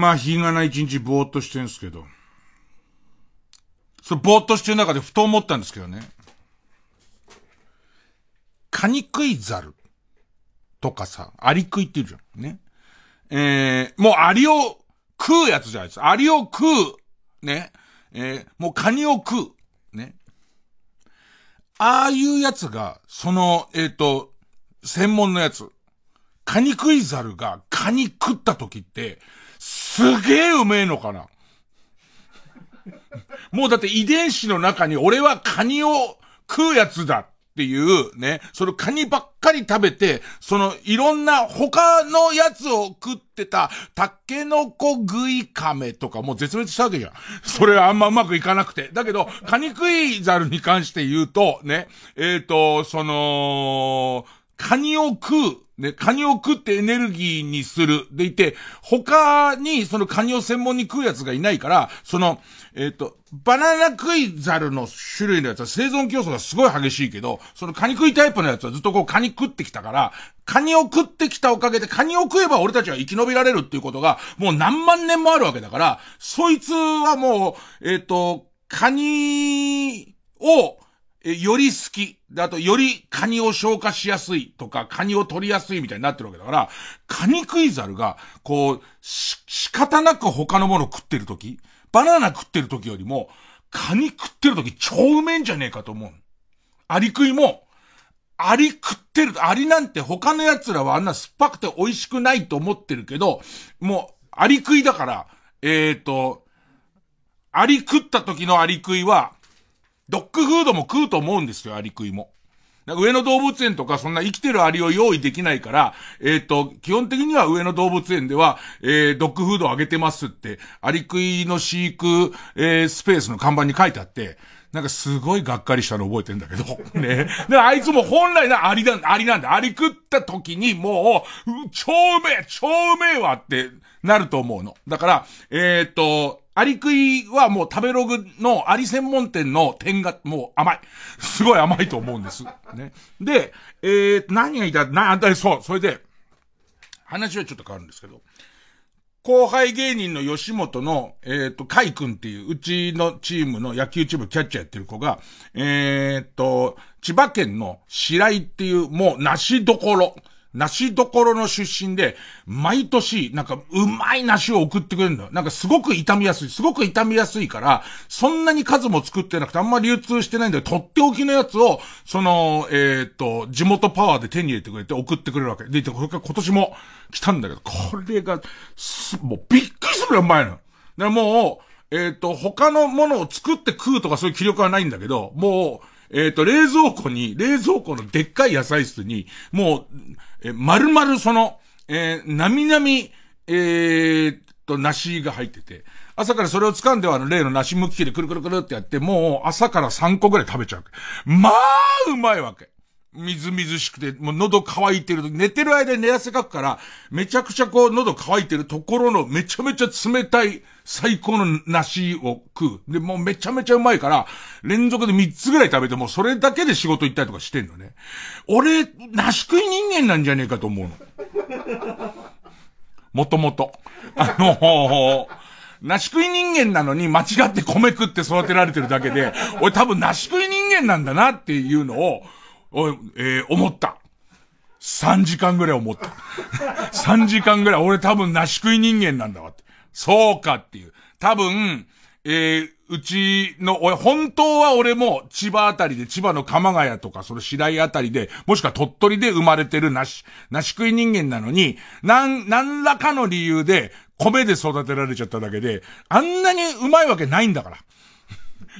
まあ、日がない一日ぼーっとしてんですけど。それぼーっとしてる中でふと思ったんですけどね。カニクイザルとかさ、アリクイって言うじゃん。ね。えー、もうアリを食うやつじゃないです。アリを食う。ね。えー、もうカニを食う。ね。ああいうやつが、その、えっ、ー、と、専門のやつ。カニクイザルがカニ食った時って、すげえうめえのかなもうだって遺伝子の中に俺はカニを食うやつだっていうね、そのカニばっかり食べて、そのいろんな他のやつを食ってたタケノコ食いカメとかもう絶滅したわけじゃん。それはあんまうまくいかなくて。だけど、カニ食いザルに関して言うと、ね、えっ、ー、と、その、カニを食うね、カニを食ってエネルギーにする。でいて、他にそのカニを専門に食うやつがいないから、その、えっ、ー、と、バナナ食いザルの種類のやつは生存競争がすごい激しいけど、そのカニ食いタイプのやつはずっとこうカニ食ってきたから、カニを食ってきたおかげでカニを食えば俺たちは生き延びられるっていうことが、もう何万年もあるわけだから、そいつはもう、えっ、ー、と、カニを、より好き。で、あと、よりカニを消化しやすいとか、カニを取りやすいみたいになってるわけだから、カニクイザルが、こう、し、仕方なく他のもの食ってる時バナナ食ってる時よりも、カニ食ってる時超うめえんじゃねえかと思う。アリ食いも、アリ食ってる、アリなんて他の奴らはあんな酸っぱくて美味しくないと思ってるけど、もう、アリ食いだから、えっ、ー、と、アリ食った時のアリ食いは、ドッグフードも食うと思うんですよ、アリ食いも。上野動物園とかそんな生きてるアリを用意できないから、えっ、ー、と、基本的には上野動物園では、えー、ドッグフードをあげてますって、アリ食いの飼育、えー、スペースの看板に書いてあって、なんかすごいがっかりしたの覚えてんだけど、ね。で、あいつも本来なアリだ、アリなんだ。アリ食った時にもう、超うめえ超うめえわってなると思うの。だから、えっ、ー、と、アリ食いはもう食べログのアリ専門店の点がもう甘い。すごい甘いと思うんです。ね。で、えー、何が言いたい、な、あそう、それで、話はちょっと変わるんですけど、後輩芸人の吉本の、えっ、ー、と、カイ君っていう、うちのチームの野球チームキャッチャーやってる子が、えっ、ー、と、千葉県の白井っていう、もう、梨どころ。梨どころの出身で、毎年、なんか、うまい梨を送ってくれるんだよ。なんかすごく傷みやすい。すごく傷みやすいから、そんなに数も作ってなくて、あんまり流通してないんだけど、とっておきのやつを、その、えっ、と、地元パワーで手に入れてくれて送ってくれるわけ。で、これから今年も来たんだけど、これが、すもうびっくりするぐらいうまいの。だからもう、えっ、と、他のものを作って食うとかそういう気力はないんだけど、もう、えっ、ー、と、冷蔵庫に、冷蔵庫のでっかい野菜室に、もう、え、丸々その、えー、なみなみ、えー、と、梨が入ってて、朝からそれを掴んではあの例の梨むき器でくるくるくるってやって、もう朝から3個ぐらい食べちゃう。まあ、うまいわけ。みずみずしくて、もう喉乾いてる。寝てる間に寝汗かくから、めちゃくちゃこう喉乾いてるところのめちゃめちゃ冷たい最高の梨を食う。で、もうめちゃめちゃうまいから、連続で3つぐらい食べてもそれだけで仕事行ったりとかしてんのね。俺、梨食い人間なんじゃねえかと思うの。もともと。あの梨食い人間なのに間違って米食って育てられてるだけで、俺多分梨食い人間なんだなっていうのを、おえー、思った。3時間ぐらい思った。3時間ぐらい、俺多分梨食い人間なんだわって。そうかっていう。多分、えー、うちの、俺、本当は俺も千葉あたりで、千葉の鎌ヶ谷とか、その白井あたりで、もしくは鳥取で生まれてる梨、梨食い人間なのに、なん、何らかの理由で、米で育てられちゃっただけで、あんなにうまいわけないんだから。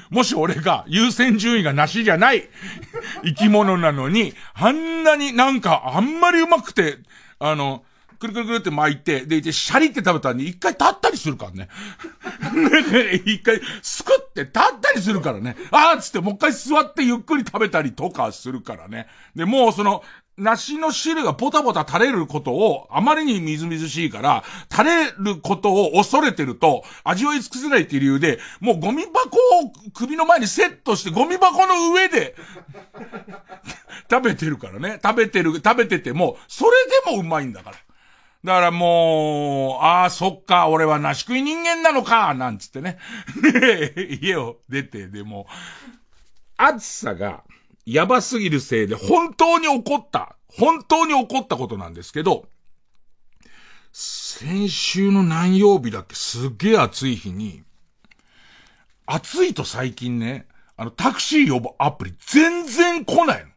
もし俺が優先順位がなしじゃない 生き物なのに、あんなになんかあんまりうまくて、あの、くるくるくるって巻いて、で、で、シャリって食べたらに一回立ったりするからね。一回、すくって立ったりするからね。あーっつってもう一回座ってゆっくり食べたりとかするからね。で、もうその、梨の汁がポタポタ垂れることを、あまりにみずみずしいから、垂れることを恐れてると、味わい尽くせないっていう理由で、もうゴミ箱を首の前にセットして、ゴミ箱の上で 食べてるからね。食べてる、食べてても、それでもうまいんだから。だからもう、ああ、そっか、俺はなし食い人間なのか、なんつってね。家を出て、でも、暑さがやばすぎるせいで本当に起こった、本当に起こったことなんですけど、先週の何曜日だっけすっげえ暑い日に、暑いと最近ね、あの、タクシー呼ぶアプリ全然来ないの。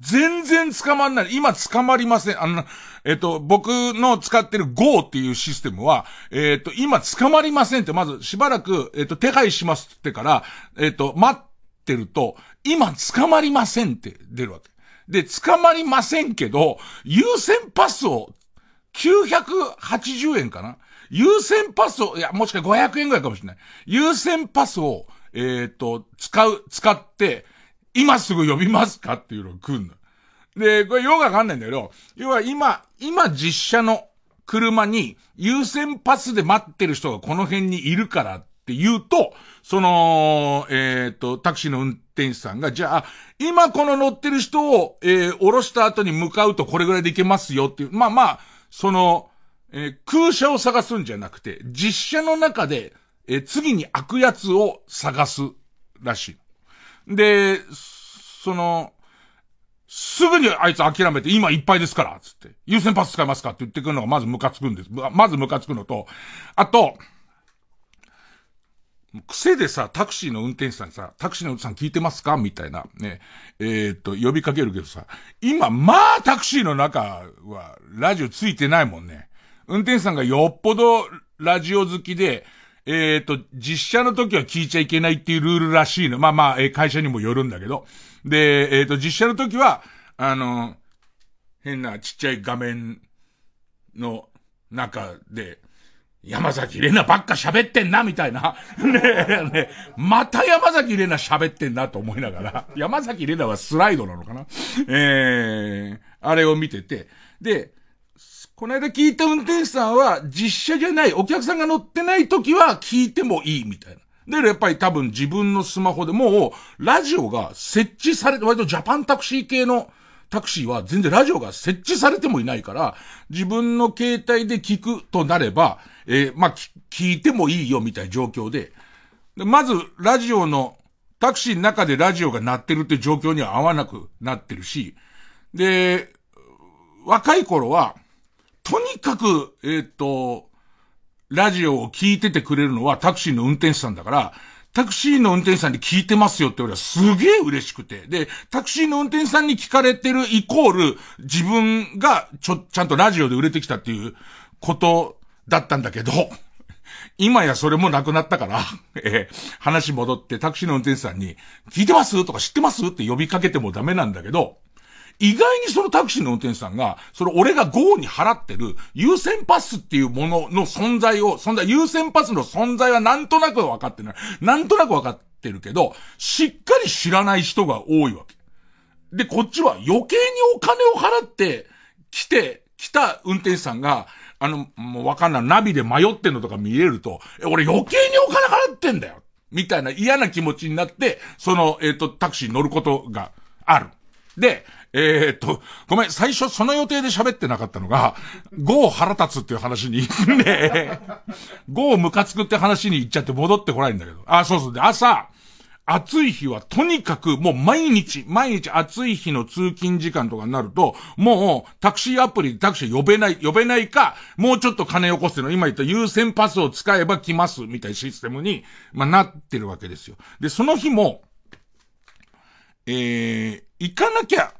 全然捕まんない。今捕まりません。あの、えっ、と、僕の使ってる Go っていうシステムは、えっ、と、今捕まりませんって、まずしばらく、えっ、と、手配しますってから、えっ、と、待ってると、今捕まりませんって出るわけ。で、捕まりませんけど、優先パスを、980円かな？優先パスを、いや、もしか500円ぐらいかもしれない。優先パスを、えっ、と、使う、使って、今すぐ呼びますかっていうのが来んの。で、これよくわかんないんだけど、要は今、今実車の車に優先パスで待ってる人がこの辺にいるからって言うと、その、えっ、ー、と、タクシーの運転手さんが、じゃあ、今この乗ってる人を、えー、降ろした後に向かうとこれぐらいで行けますよっていう。まあまあ、その、えー、空車を探すんじゃなくて、実車の中で、えー、次に開くやつを探すらしい。で、その、すぐにあいつ諦めて、今いっぱいですから、つって。優先パス使いますかって言ってくるのがまずムカつくんです。まずムカつくのと、あと、癖でさ、タクシーの運転手さんにさ、タクシーの運転手さん聞いてますか？みたいな、ね、えー、っと、呼びかけるけどさ、今、まあ、タクシーの中は、ラジオついてないもんね。運転手さんがよっぽどラジオ好きで、えっ、と、実写の時は聞いちゃいけないっていうルールらしいの。まあまあ、えー、会社にもよるんだけど。で、えっ、と、実写の時は、あの、変なちっちゃい画面の中で、山崎玲奈ばっか喋ってんな、みたいな。ねえ、ねまた山崎玲奈喋ってんなと思いながら、山崎玲奈はスライドなのかなえ えー、あれを見てて、で、この間聞いた運転手さんは、実車じゃない、お客さんが乗ってない時は聞いてもいいみたいな。で、やっぱり多分自分のスマホでもう、ラジオが設置されて、割とジャパンタクシー系のタクシーは全然ラジオが設置されてもいないから、自分の携帯で聞くとなれば、えー、まあ、聞いてもいいよみたいな状況で。でまず、ラジオの、タクシーの中でラジオが鳴ってるって状況には合わなくなってるし、で、若い頃は、とにかく、えっ、ー、と、ラジオを聞いててくれるのはタクシーの運転手さんだから、タクシーの運転手さんに聞いてますよって俺はすげえ嬉しくて。で、タクシーの運転手さんに聞かれてるイコール、自分がちょ、ちゃんとラジオで売れてきたっていうことだったんだけど、今やそれもなくなったから、えー、話戻ってタクシーの運転手さんに、聞いてます？とか知ってます？って呼びかけてもダメなんだけど、意外にそのタクシーの運転手さんが、それ俺が GO に払ってる優先パスっていうものの存在を、存在、優先パスの存在はなんとなく分かってない。なんとなく分かってるけど、しっかり知らない人が多いわけ。で、こっちは余計にお金を払って来て、来た運転手さんが、あの、もうわかんない。ナビで迷ってんのとか見れると、え、俺余計にお金払ってんだよみたいな嫌な気持ちになって、その、えっ、ー、と、タクシーに乗ることがある。で、えー、っと、ごめん、最初その予定で喋ってなかったのが、ゴー腹立つっていう話に、ね、ゴームカつくって話に行っちゃって戻ってこないんだけど。あ、そうそう。で、朝、暑い日はとにかくもう毎日、毎日暑い日の通勤時間とかになると、もうタクシーアプリでタクシー呼べない、呼べないか、もうちょっと金を起こすの、今言った優先パスを使えば来ます、みたいなシステムに、まあ、なってるわけですよ。で、その日も、えー、行かなきゃ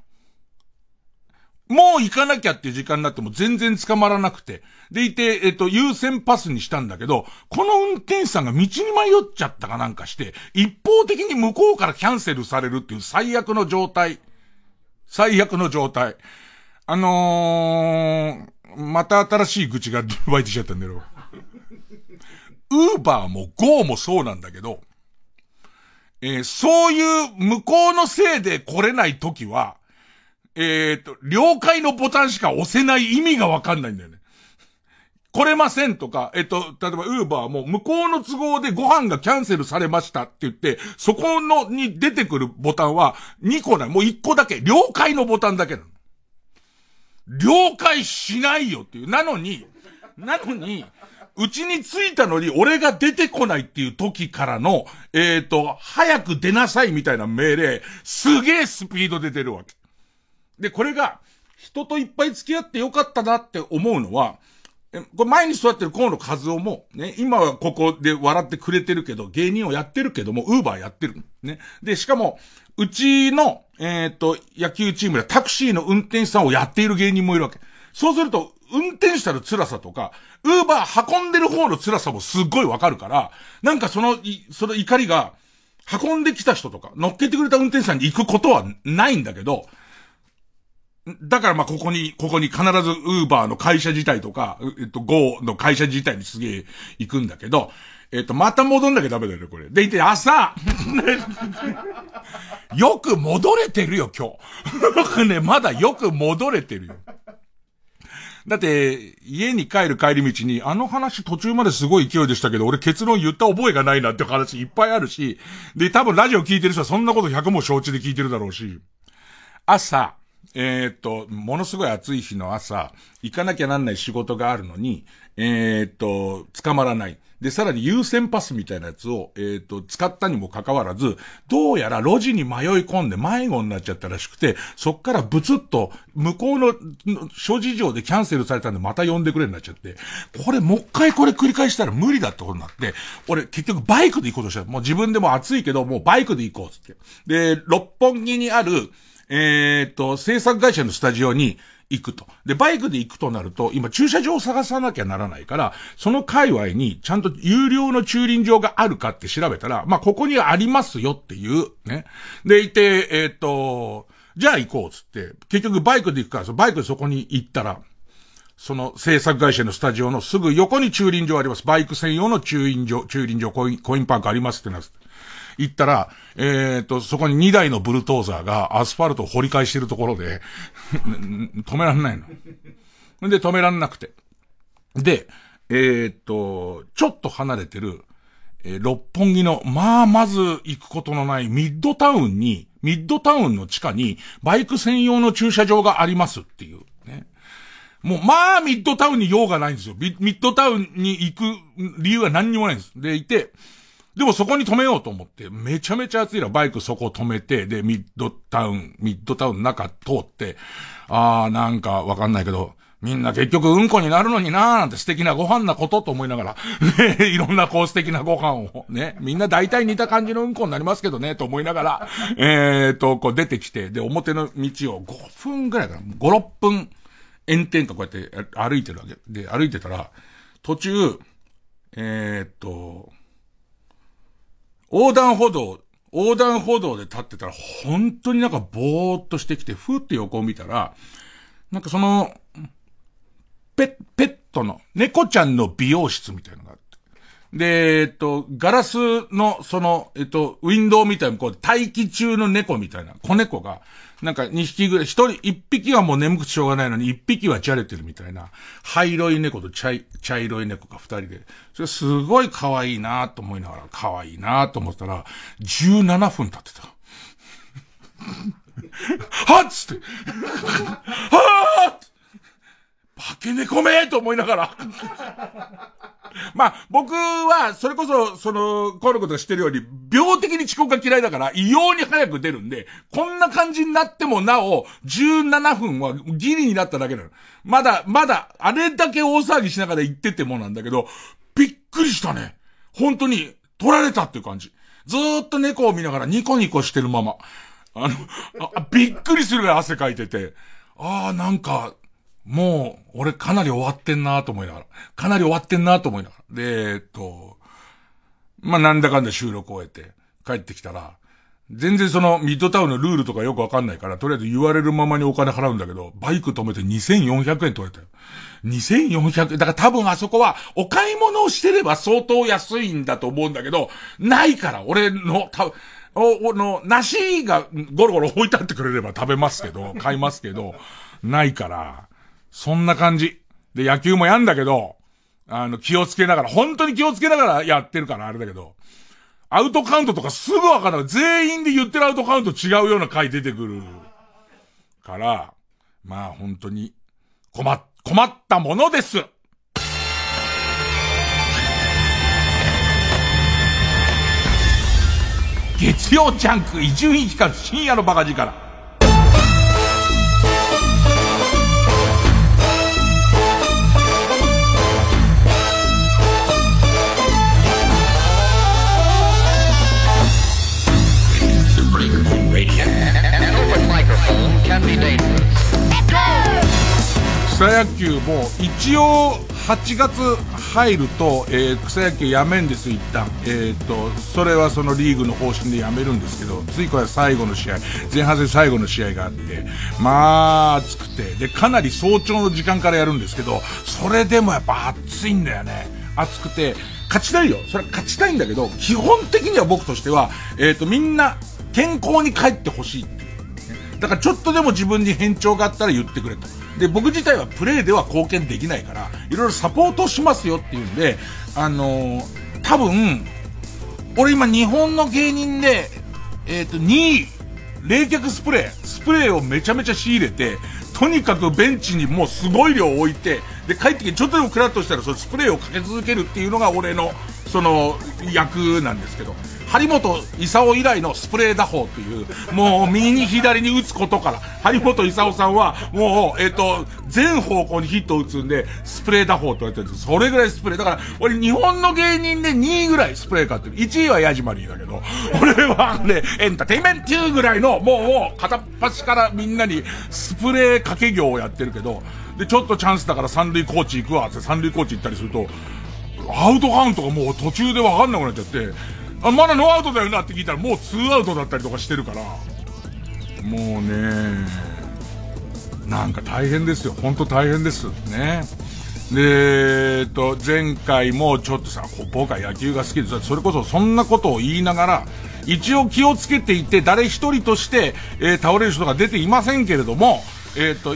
もう行かなきゃっていう時間になっても全然捕まらなくて。でいて、えっと、優先パスにしたんだけど、この運転手さんが道に迷っちゃったかなんかして、一方的に向こうからキャンセルされるっていう最悪の状態。最悪の状態。あのー、また新しい愚痴が湧いてきちゃったんだよ。ウーバーもゴーもそうなんだけど、えー、そういう向こうのせいで来れない時は、えっ、ー、と、了解のボタンしか押せない意味がわかんないんだよね。来れませんとか、えっと、例えば、ウーバーも向こうの都合でご飯がキャンセルされましたって言って、そこの、に出てくるボタンは2個ない。もう1個だけ。了解のボタンだけなの。了解しないよっていう。なのに、なのに、うちに着いたのに俺が出てこないっていう時からの、えっ、ー、と、早く出なさいみたいな命令、すげえスピードで出るわけ。で、これが、人といっぱい付き合ってよかったなって思うのは、これ前に座ってる河野和夫も、ね、今はここで笑ってくれてるけど、芸人をやってるけども、ウーバーやってる。ね。で、しかも、うちの、えっ、ー、と、野球チームでタクシーの運転手さんをやっている芸人もいるわけ。そうすると、運転手たる辛さとか、ウーバー運んでる方の辛さもすっごいわかるから、なんかその、その怒りが、運んできた人とか、乗っけてくれた運転手さんに行くことはないんだけど、だからまあここに、ここに必ずウーバーの会社自体とか、えっと、ゴーの会社自体にすげえ行くんだけど、えっと、また戻んなきゃダメだよね、これ。でいて、朝 よく戻れてるよ、今日。ね、まだよく戻れてるよ。だって、家に帰る帰り道に、あの話途中まですごい勢いでしたけど、俺結論言った覚えがないなって話いっぱいあるし、で、多分ラジオ聞いてる人はそんなこと100も承知で聞いてるだろうし、朝、えー、っと、ものすごい暑い日の朝、行かなきゃなんない仕事があるのに、えー、っと、捕まらない。で、さらに優先パスみたいなやつを、えー、っと、使ったにもかかわらず、どうやら路地に迷い込んで迷子になっちゃったらしくて、そっからブツッと、向こうの諸事情でキャンセルされたんでまた呼んでくれになっちゃって、これもう一回これ繰り返したら無理だってことになって、俺結局バイクで行こうとした。もう自分でも暑いけど、もうバイクで行こうっつって。で、六本木にある、えー、っと、制作会社のスタジオに行くと。で、バイクで行くとなると、今駐車場を探さなきゃならないから、その界隈にちゃんと有料の駐輪場があるかって調べたら、まあ、ここにありますよっていう、ね。で、いて、えー、っと、じゃあ行こうっつって、結局バイクで行くから、バイクでそこに行ったら、その制作会社のスタジオのすぐ横に駐輪場あります。バイク専用の駐輪場、駐輪場コイン、コインパークありますってなって。行ったら、えっ、ー、と、そこに2台のブルトーザーがアスファルトを掘り返してるところで 止めらんないの。で、止めらんなくて。で、えっ、ー、と、ちょっと離れてる、えー、六本木の、まあ、まず行くことのないミッドタウンに、ミッドタウンの地下に、バイク専用の駐車場がありますっていう、ね。もう、まあ、ミッドタウンに用がないんですよ。ミッドタウンに行く理由は何にもないんです。で、いて、でもそこに止めようと思って、めちゃめちゃ暑いな、バイクそこ止めて、で、ミッドタウン、ミッドタウン中通って、あー、なんかわかんないけど、みんな結局うんこになるのになーなんて素敵なご飯なことと思いながら、ね、いろんなこう素敵なご飯を、ね、みんな大体似た感じのうんこになりますけどね、と思いながら、えーと、こう出てきて、で、表の道を5分ぐらいかな、5、6分、炎天下こうやって歩いてるわけ。で、歩いてたら、途中、えーと、横断歩道、横断歩道で立ってたら、本当になんかぼーっとしてきて、ふーって横を見たら、なんかその、ペ、ペットの、猫ちゃんの美容室みたいなのがあって。で、えっと、ガラスの、その、えっと、ウィンドウみたいな、こう、待機中の猫みたいな、子猫が、なんか2匹ぐらい、一人、一匹はもう眠くてしょうがないのに、一匹はじゃれてるみたいな、灰色い猫と茶茶色い猫が二人で、それすごい可愛いなと思いながら、可愛いなと思ったら、17分経ってた。はっつって、はっ化け猫めと思いながらまあ、僕は、それこそ、その、このことが知ってるように、病的に遅刻が嫌いだから、異様に早く出るんで、こんな感じになってもなお、17分はギリになっただけなの。まだ、まだ、あれだけ大騒ぎしながら行っててもなんだけど、びっくりしたね。本当に、取られたっていう感じ。ずーっと猫を見ながらニコニコしてるまま。あの、あびっくりするぐらい汗かいてて、ああ、なんか、もう、俺かなり終わってんなと思いながら。かなり終わってんなと思いながら。で、えっと、まあ、なんだかんだ収録終えて、帰ってきたら、全然そのミッドタウンのルールとかよくわかんないから、とりあえず言われるままにお金払うんだけど、バイク止めて2400円取れたよ。2400円。だから多分あそこは、お買い物をしてれば相当安いんだと思うんだけど、ないから、俺の、たお、の、梨がゴロゴロ置いてあってくれれば食べますけど、買いますけど、ないから、そんな感じ。で、野球もやんだけど、あの、気をつけながら、本当に気をつけながらやってるからあれだけど、アウトカウントとかすぐわかんない。全員で言ってるアウトカウント違うような回出てくる。から、まあ本当に、困、困ったものです。月曜ジャンク伊集院光深夜のバカ力。草野球も一応8月入ると、えー、草野球やめんです一旦。えっ、ー、と、それはそのリーグの方針でやめるんですけど、ついこれ最後の試合、前半戦最後の試合があって、まあ、暑くて、で、かなり早朝の時間からやるんですけど、それでもやっぱ暑いんだよね。暑くて、勝ちたいよ。それは勝ちたいんだけど、基本的には僕としては、えっ、と、みんな健康に帰ってほしいって。だからちょっとでも自分に変調があったら言ってくれと。で、僕自体はプレイでは貢献できないから、いろいろサポートしますよっていうんで、あのー、多分、俺今日本の芸人で、えっ、ー、と、2位、冷却スプレー、スプレーをめちゃめちゃ仕入れて、とにかくベンチにもうすごい量置いて、で、帰ってきてちょっとでもクラッとしたらそのスプレーをかけ続けるっていうのが俺の、その、役なんですけど。張本勲以来のスプレー打法っていう、もう右に左に打つことから、張本勲さんは、もう、えっ、と、全方向にヒットを打つんで、スプレー打法って言われてるんですそれぐらいスプレー。だから、俺日本の芸人で2位ぐらいスプレー買ってる。1位はヤジマリーだけど、俺はね、エンターテイメント2ぐらいの、もう、片っ端からみんなにスプレー掛け業をやってるけど、で、ちょっとチャンスだから三塁コーチ行くわって三塁コーチ行ったりすると、アウトカウントがもう途中でわかんなくなっちゃって、あ、まだノーアウトだよなって聞いたらもうツーアウトだったりとかしてるから、もうね、なんか大変ですよ。ほんと大変です。ね。で、えっと、前回もちょっとさ、僕は野球が好きで、それこそそんなことを言いながら、一応気をつけていて、誰一人として、えー、倒れる人が出ていませんけれども、えっ、と、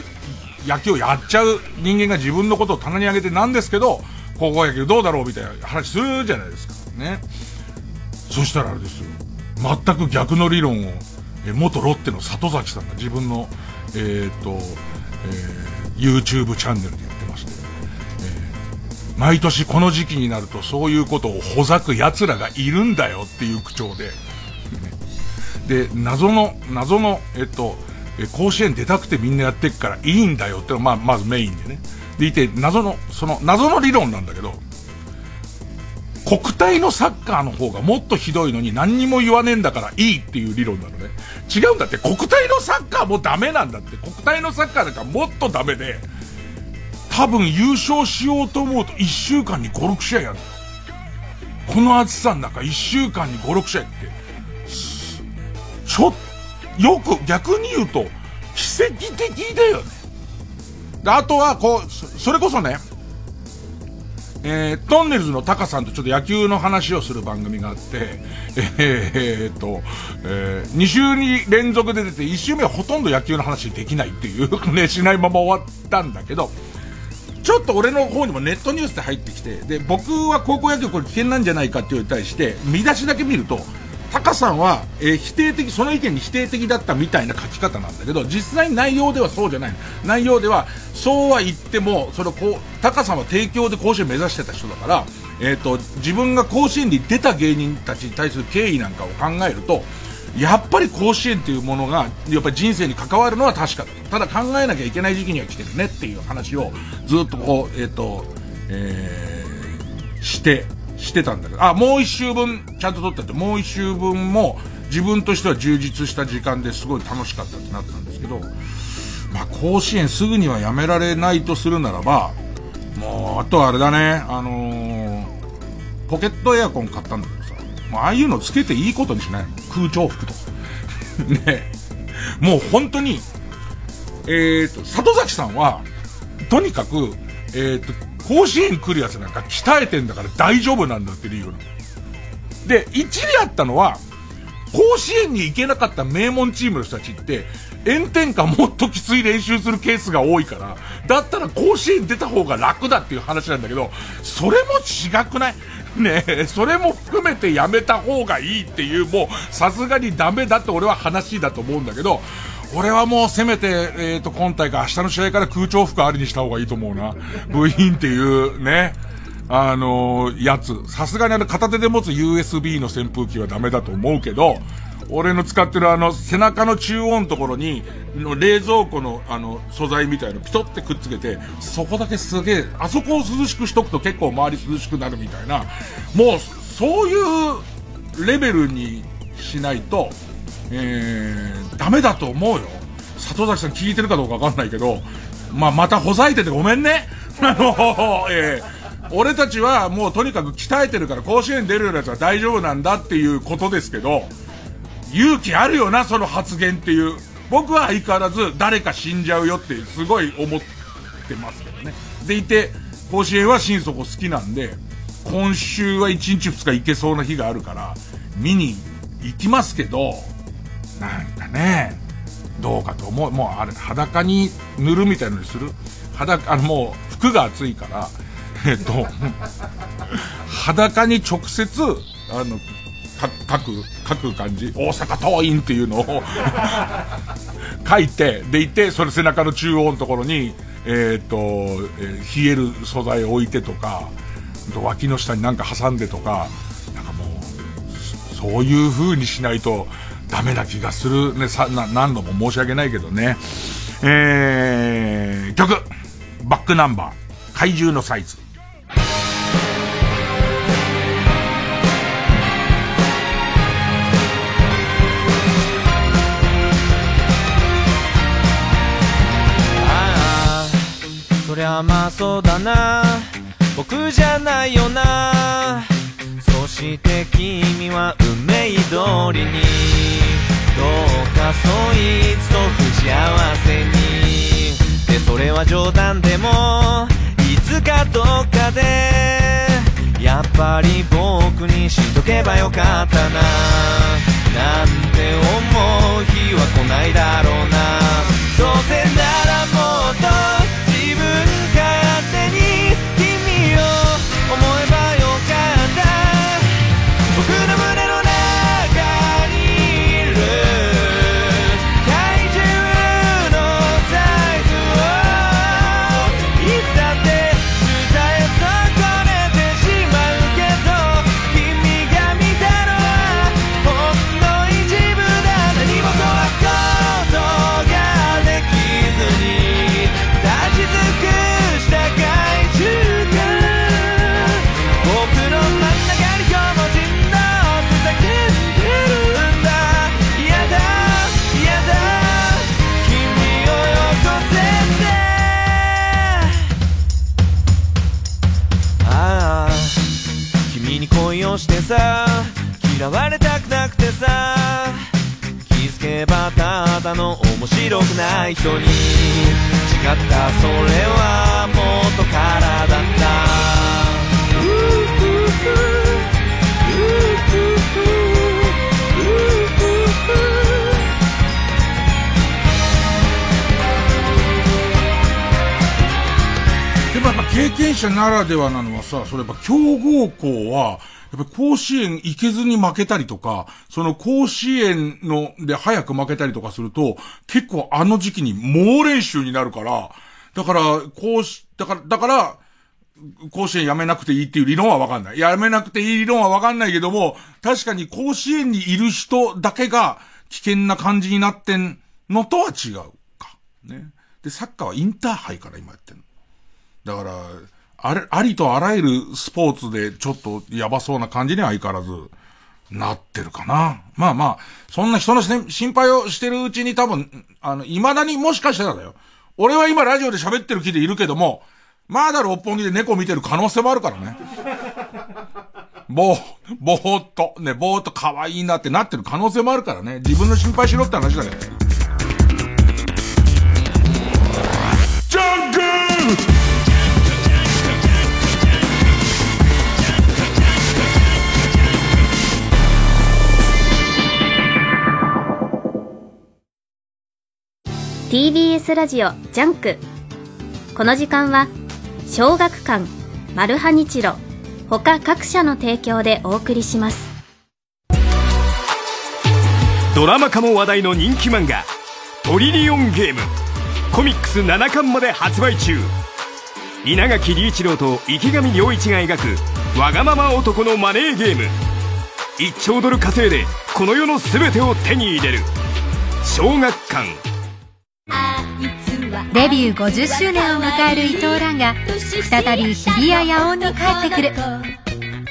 野球をやっちゃう人間が自分のことを棚に上げてなんですけど、高校野球どうだろうみたいな話するじゃないですか。ね。そしたらあれですよ。全く逆の理論を、え元ロッテの里崎さんが自分の、えっ、ー、と、えー、YouTube チャンネルで言ってまして、えー、毎年この時期になるとそういうことをほざく奴らがいるんだよっていう口調で、で、謎の、謎の、えっと、え甲子園出たくてみんなやってっからいいんだよってまあ、まずメインでね。でいて、謎の、その、謎の理論なんだけど、国体のサッカーの方がもっとひどいのに何にも言わねえんだからいいっていう理論なのね。違うんだって、国体のサッカーもダメなんだって。国体のサッカーなんかもっとダメで、多分優勝しようと思うと1週間に5、6試合やるこの暑さの中1週間に5、6試合って、ちょっよく逆に言うと、奇跡的だよね。あとは、こう、それこそね、えー、トンネルズのタカさんとちょっと野球の話をする番組があって、えー、っと、えー、2週に連続で出て、1週目はほとんど野球の話できないっていう ね、しないまま終わったんだけど、ちょっと俺の方にもネットニュースで入ってきて、で、僕は高校野球これ危険なんじゃないかっていうに対して、見出しだけ見ると、タカさんは、えー、否定的、その意見に否定的だったみたいな書き方なんだけど、実際に内容ではそうじゃない。内容では、そうは言っても、そのこう、タカさんは提供で甲子園目指してた人だから、えっ、ー、と、自分が甲子園に出た芸人たちに対する敬意なんかを考えると、やっぱり甲子園っていうものが、やっぱり人生に関わるのは確かだ。ただ考えなきゃいけない時期には来てるねっていう話を、ずっとこう、えっ、ー、と、えー、して、してたんだけど、あ、もう一周分ちゃんと撮ってて、もう一周分も自分としては充実した時間ですごい楽しかったってなったんですけど、まあ、甲子園すぐにはやめられないとするならば、もう、あとはあれだね、あのー、ポケットエアコン買ったんだけどさ、もうああいうのつけていいことにしないの空調服とか。ねもう本当に、えっ、ー、と、里崎さんは、とにかく、えっ、ー、と、甲子園来るやつなんか鍛えてんだから大丈夫なんだって理由なの。で、一理あったのは、甲子園に行けなかった名門チームの人たちって、炎天下もっときつい練習するケースが多いから、だったら甲子園出た方が楽だっていう話なんだけど、それも違くない？ねえ、それも含めてやめた方がいいっていう、もう、さすがにダメだって俺は話だと思うんだけど、俺はもうせめて、えっ、ー、と、今大会明日の試合から空調服ありにした方がいいと思うな。部員っていうね、あのー、やつ。さすがにあの片手で持つ USB の扇風機はダメだと思うけど、俺の使ってるあの、背中の中央のところに、の冷蔵庫のあの、素材みたいのピトってくっつけて、そこだけすげえ、あそこを涼しくしとくと結構周り涼しくなるみたいな、もう、そういうレベルにしないと、えー、ダメだと思うよ。里崎さん聞いてるかどうかわかんないけど、まあ、またほざいててごめんね。あの、えー、俺たちはもうとにかく鍛えてるから甲子園出るようなやつは大丈夫なんだっていうことですけど、勇気あるよな、その発言っていう。僕は相変わらず誰か死んじゃうよってすごい思ってますけどね。でいて、甲子園は心底好きなんで、今週は1日2日行けそうな日があるから、見に行きますけど、なんかね、どうかと思う。もうあれ、裸に塗るみたいのにする裸、あのもう服が暑いから、えっと、裸に直接、あの、書く、書く感じ、大阪桐蔭っていうのを書いて、でいて、それ背中の中央のところに、えっ、と、えー、冷える素材を置いてとか、脇の下になんか挟んでとか、なんかもう、そういう風にしないとダメな気がするね。さ、何度も申し訳ないけどね。えー、曲バックナンバー怪獣のサイズ。そりゃまあそうだな僕じゃないよなして君は運命通りにどうかそいつと不幸せにでそれは冗談でもいつかどっかでやっぱり僕にしとけばよかったななんて思うではなのはさ、それやっぱ強豪校は、やっぱ甲子園行けずに負けたりとか、その甲子園ので早く負けたりとかすると、結構あの時期に猛練習になるから、だから、甲子、だから、だから、甲子園やめなくていいっていう理論はわかんない。やめなくていい理論はわかんないけども、確かに甲子園にいる人だけが危険な感じになってんのとは違うか。ね。で、サッカーはインターハイから今やってんの。だから、あれ、ありとあらゆるスポーツでちょっとやばそうな感じには相変わらずなってるかな。まあまあ、そんな人の心配をしてるうちに多分、あの、未だにもしかしたらだよ。俺は今ラジオで喋ってる気でいるけども、まだ六本木で猫見てる可能性もあるからね。ぼー、ぼーっと、ね、ぼーっと可愛いなってなってる可能性もあるからね。自分の心配しろって話だよ。ジ TBS ラジオジャンク。この時間は小学館マルハニチロ他各社の提供でお送りします。ドラマ化も話題の人気漫画「トリリオンゲーム。コミックス7巻まで発売中。稲垣理一郎と池上良一が描くわがまま男のマネーゲーム。1兆ドル稼いでこの世の全てを手に入れる。小学館。デビュー50周年を迎える伊藤蘭が再び日比谷野音に帰ってくる。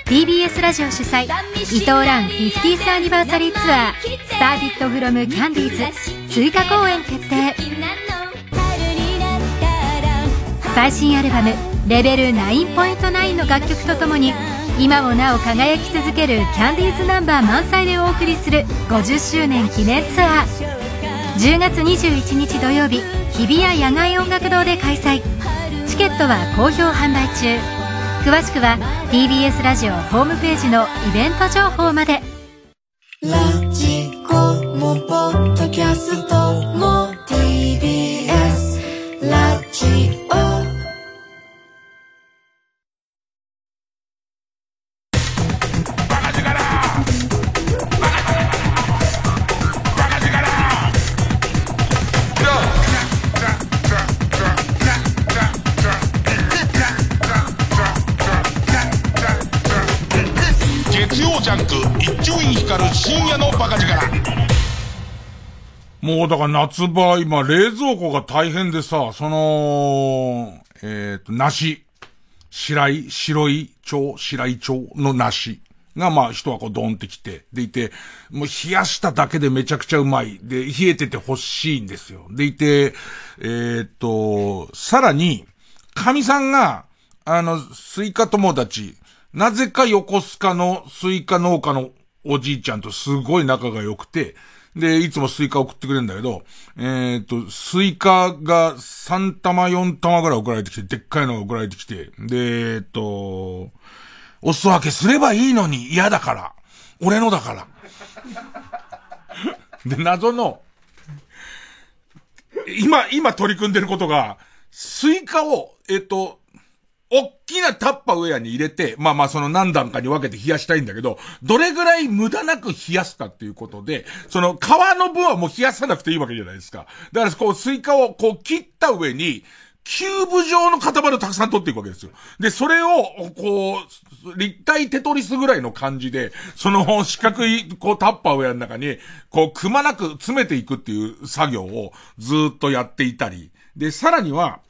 TBS ラジオ主催伊藤蘭 50th アニバーサリーツアー「スターティットフロムキャンディーズ追加公演決定。最新アルバム「レベル9.9」の楽曲とともに今もなお輝き続けるキャンディーズナンバー満載でお送りする50周年記念ツアー。10月21日土曜日日比谷野外音楽堂で開催。チケットは好評販売中。詳しくは TBS ラジオホームページのイベント情報まで。ラジコもポッドキャストもだから夏場、今、冷蔵庫が大変でさ、その、えっ、ー、と、梨。白井、白井町、白井町の梨が、まあ、一箱ドンってきて、でいて、もう冷やしただけでめちゃくちゃうまい。で、冷えてて欲しいんですよ。でいて、えっ、ー、と、さらに、かみさんが、あの、スイカ友達、なぜか横須賀のスイカ農家のおじいちゃんとすごい仲が良くて、で、いつもスイカ送ってくれるんだけど、えっ、と、スイカが3玉4玉ぐらい送られてきて、でっかいのが送られてきて、で、えっ、と、お裾分けすればいいのに嫌だから。俺のだから。で、謎の、今、今取り組んでることが、スイカを、えっ、と、おっきなタッパウェアに入れて、まあまあその何段かに分けて冷やしたいんだけど、どれぐらい無駄なく冷やすかっていうことで、その皮の分はもう冷やさなくていいわけじゃないですか。だからこうスイカをこう切った上に、キューブ状の塊をたくさん取っていくわけですよ。で、それを、こう、立体テトリスぐらいの感じで、その四角い、こう、タッパーウェアの中に、こう、くまなく詰めていくっていう作業をずっとやっていたり。で、さらには、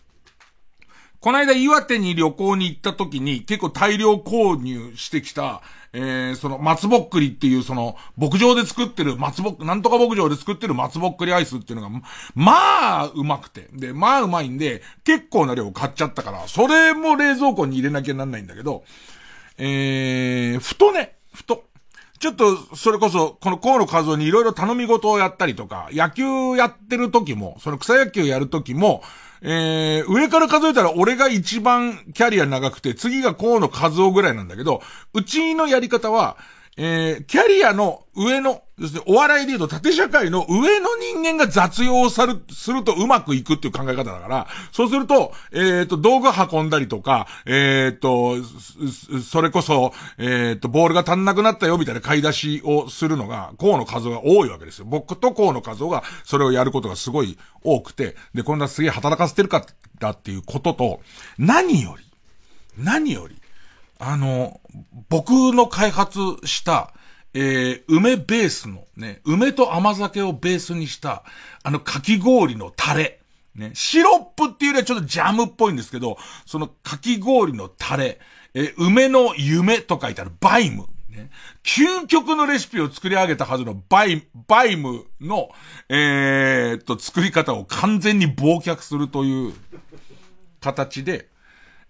この間岩手に旅行に行った時に結構大量購入してきた、えー、その松ぼっくりっていうその牧場で作ってる松ぼっくり、なんとか牧場で作ってる松ぼっくりアイスっていうのが、まあ、うまくて。で、まあうまいんで、結構な量買っちゃったから、それも冷蔵庫に入れなきゃなんないんだけど、えー、ふとね、ふと。ちょっと、それこそ、この河野和夫にいろいろ頼み事をやったりとか、野球やってる時も、その草野球やる時も、えー、上から数えたら俺が一番キャリア長くて、次が河野和夫ぐらいなんだけど、うちのやり方は、えー、キャリアの上の、要するにお笑いで言うと縦社会の上の人間が雑用をさる、するとうまくいくっていう考え方だから、そうすると、えっ、ー、と、道具運んだりとか、えっ、ー、と、それこそ、えっ、ー、と、ボールが足んなくなったよみたいな買い出しをするのが、河野和夫が多いわけですよ。僕と河野和夫がそれをやることがすごい多くて、で、こんなすげえ働かせてるか、だっていうことと、何より、何より、あの、僕の開発した、えー、梅ベースのね、梅と甘酒をベースにした、あの、かき氷のタレ。ね、シロップっていうよりはちょっとジャムっぽいんですけど、そのかき氷のタレ、えー、梅の夢と書いてあるバイム。ね、究極のレシピを作り上げたはずのバイ、バイムの、えー、っと、作り方を完全に忘却するという形で、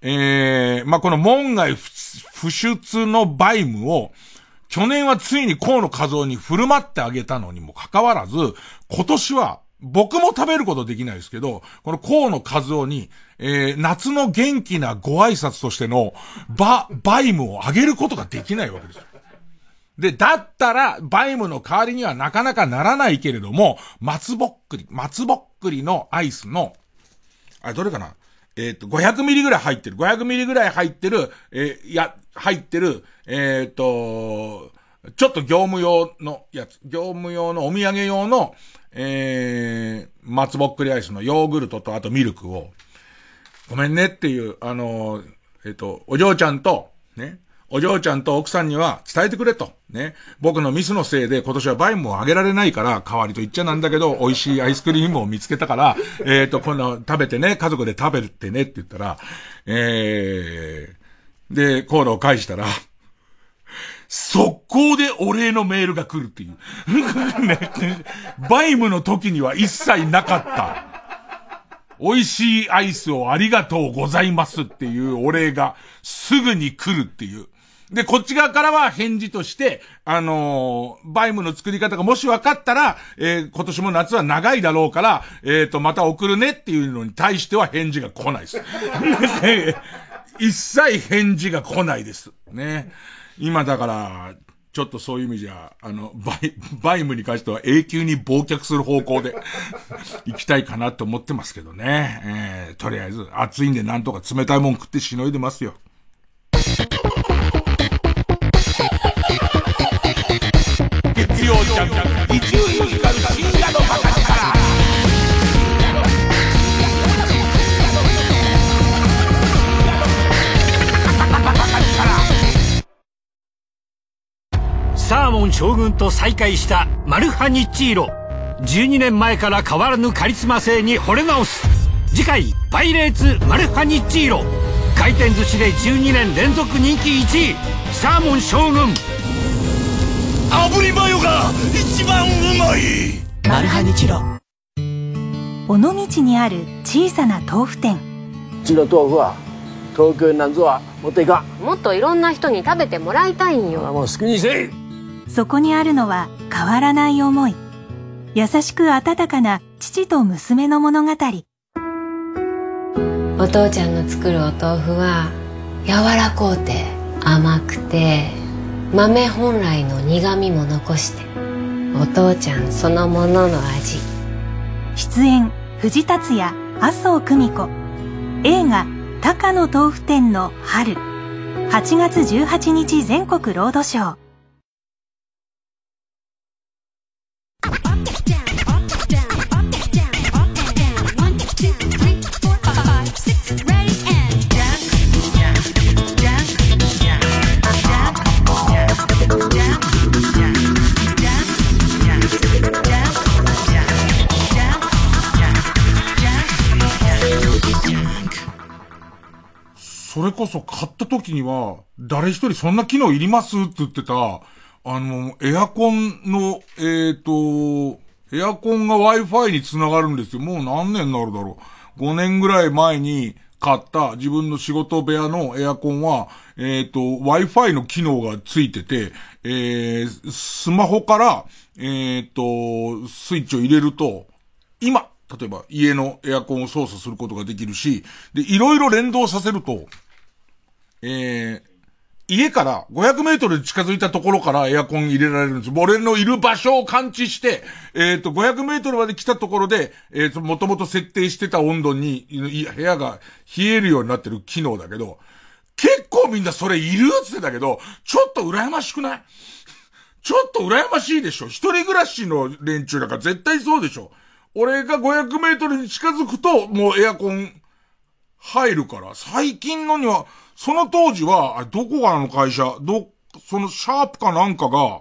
えー、まあ、この門外不出のバイムを、去年はついに河野和夫に振る舞ってあげたのにもかかわらず、今年は、僕も食べることできないですけど、この河野和夫に、えー、夏の元気なご挨拶としての、バ、バイムをあげることができないわけですよ。で、だったら、バイムの代わりにはなかなかならないけれども、松ぼっくり、松ぼっくりのアイスの、あれどれかな？えっ、ー、と、500ミリぐらい入ってる。500ミリぐらい入ってる、えー、や、入ってる、えっ、ー、と、ちょっと業務用のやつ、業務用のお土産用の、えー、松ぼっくりアイスのヨーグルトとあとミルクを、ごめんねっていう、あの、えっ、と、お嬢ちゃんと、ね、お嬢ちゃんと奥さんには伝えてくれと。ね。僕のミスのせいで今年はバイムをあげられないから、代わりと言っちゃなんだけど、美味しいアイスクリームを見つけたから、えっ、ー、と、今度食べてね、家族で食べてねって言ったら、えー、で、コードを返したら、速攻でお礼のメールが来るっていう。ね、バイムの時には一切なかった。美味しいアイスをありがとうございますっていうお礼がすぐに来るっていう。で、こっち側からは返事として、あのー、バイムの作り方がもし分かったら、えー、今年も夏は長いだろうから、えっ、ー、と、また送るねっていうのに対しては返事が来ないです。一切返事が来ないです。ね。今だから、ちょっとそういう意味じゃ、あの、バイ、バイムに関しては永久に忘却する方向で 行きたいかなと思ってますけどね。えー、とりあえず、暑いんでなんとか冷たいもん食ってしのいでますよ。曜ジャンク、伊集院光深夜のバカサーモン将軍と再会したマルハニッチーロ。12年前から変わらぬカリスマ性に惚れ直す。次回「パイレーツマルハニチーロ」回転寿司で12年連続人気1位。サーモン将軍。炙りマヨが一番うまい。マルハニチロ。尾道にある小さな豆腐店。うちの豆腐は東京になんぞは持っていかもっといろんな人に食べてもらいたいんよ。もう好きにせい。そこにあるのは変わらない思い。優しく温かな父と娘の物語。お父ちゃんの作るお豆腐は柔らこうて甘くて豆本来の苦みも残してお父ちゃんそのものの味。出演藤達也麻生久美子。映画「高野豆腐店の春」8月18日全国ロードショー。それこそ買った時には、誰一人そんな機能いります？って言ってた、あの、エアコンの、えっ、ー、と、エアコンが Wi-Fi につながるんですよ。もう何年になるだろう。5年ぐらい前に買った自分の仕事部屋のエアコンは、えっ、ー、と、Wi-Fi の機能がついてて、えー、スマホから、えっ、ー、と、スイッチを入れると、今、例えば家のエアコンを操作することができるし、で、いろいろ連動させると、えー、家から500メートル近づいたところからエアコン入れられるんです。俺のいる場所を感知して、えっ、ー、と、500メートルまで来たところで、えっ、ー、と、もともと設定してた温度に、部屋が冷えるようになってる機能だけど、結構みんなそれいるって言ってたけど、ちょっと羨ましくない？ちょっと羨ましいでしょ。一人暮らしの連中だから絶対そうでしょ。俺が500メートルに近づくと、もうエアコン入るから、最近のには、その当時は、あどこがあの会社、ど、そのシャープかなんかが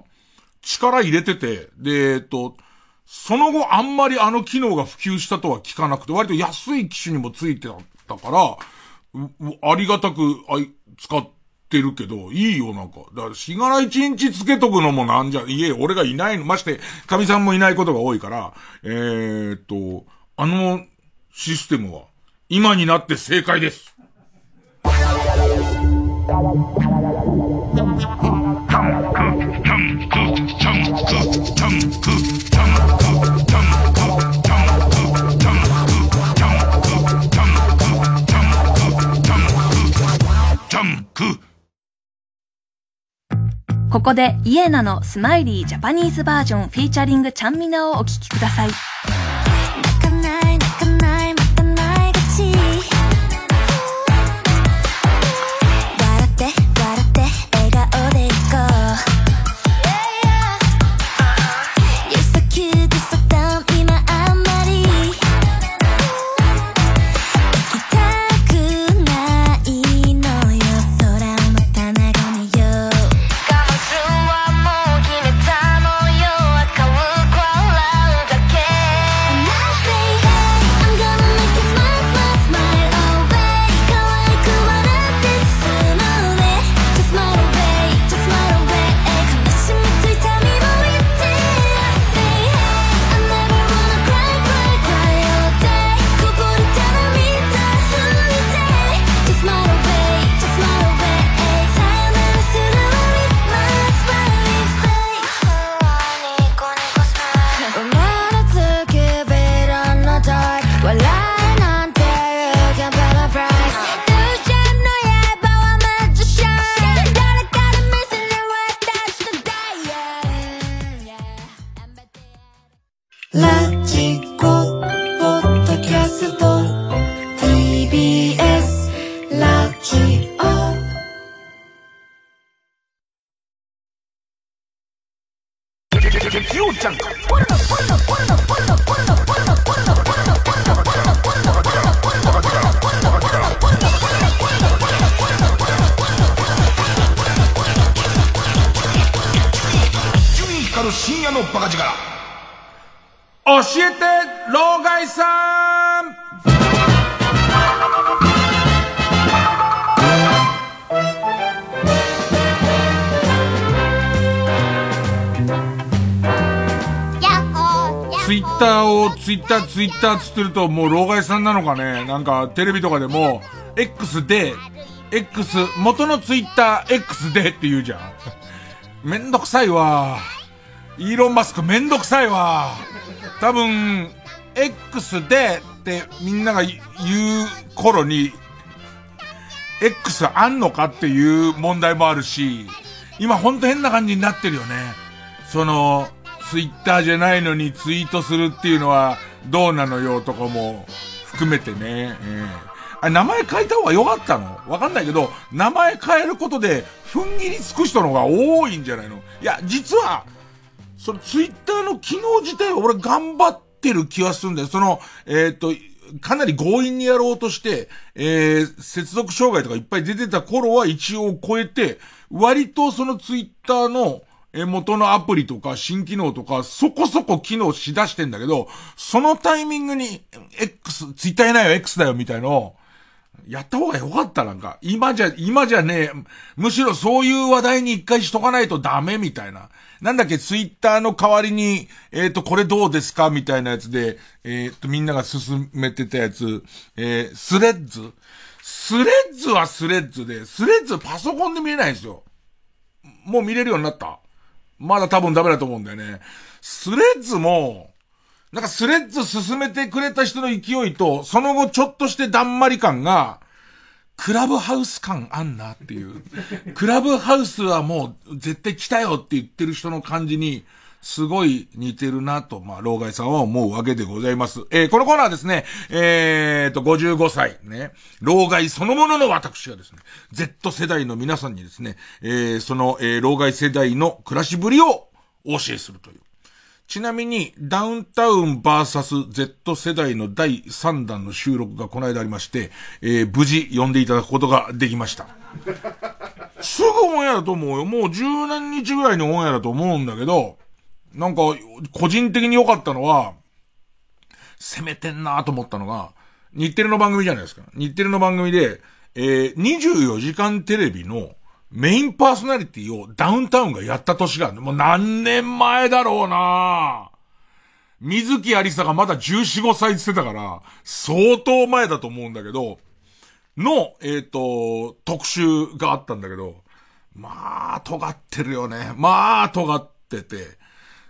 力入れてて、で、えっと、その後あんまりあの機能が普及したとは聞かなくて、割と安い機種にもついてたから、ありがたくあい使っててるけど、いいよなんか。だから、しがら一日つけとくのもなんじゃ、いえ、俺がいないの、まして、神さんもいないことが多いから、えー、っと、あのシステムは、今になって正解です。ここで YENA の Smiley Japanese version featuring ちゃんみなをお聴きください。ツイッターツイッターつってるともう老害さんなのかね？なんかテレビとかでも X で X 元のツイッター X でって言うじゃん。めんどくさいわ。イーロンマスクめんどくさいわ。多分 X でってみんなが言う頃に X あんのかっていう問題もあるし、今ほんと変な感じになってるよね。その、ツイッターじゃないのにツイートするっていうのはどうなのよとかも含めてね。ええあ名前変えた方が良かったの？わかんないけど、名前変えることで踏ん切りつく人の方が多いんじゃないの？いや、実は、そのツイッターの機能自体は俺頑張ってる気はするんだよ。その、えっ、と、かなり強引にやろうとして、えー、接続障害とかいっぱい出てた頃は一応超えて、割とそのツイッターの、え元のアプリとか新機能とかそこそこ機能しだしてんだけど、そのタイミングに X、ツイッターいないよ X だよみたいの、やった方がよかったなんか。今じゃ、今じゃねえ、むしろそういう話題に一回しとかないとダメみたいな。なんだっけ、ツイッターの代わりに、えっ、と、これどうですかみたいなやつで、えっ、と、みんなが進めてたやつ、えー、スレッズスレッズはスレッズで、スレッズパソコンで見れないんですよ。もう見れるようになったまだ多分ダメだと思うんだよね。スレッズも、なんかスレッズ進めてくれた人の勢いと、その後ちょっとしてだんまり感が、クラブハウス感あんなっていう。クラブハウスはもう絶対来たよって言ってる人の感じに、すごい似てるなと、まあ、老害さんは思うわけでございます。えーこのコーナーですね、えーと、55歳、ね、老害そのものの私がですね、Z 世代の皆さんにですね、えーその、えー老害世代の暮らしぶりをお教えするという。ちなみに、ダウンタウン VS Z 世代の第3弾の収録がこの間ありまして、えー無事読んでいただくことができました。すぐオンエアだと思うよ。もう十何日ぐらいにオンエアだと思うんだけど、なんか、個人的に良かったのは、攻めてんなと思ったのが、日テレの番組じゃないですか。日テレの番組で、えー、24時間テレビのメインパーソナリティをダウンタウンがやった年がある、もう何年前だろうな水木有沙がまだ14、5歳って言ってたから、相当前だと思うんだけど、の、えっ、と、特集があったんだけど、まあ、尖ってるよね。まあ、尖ってて。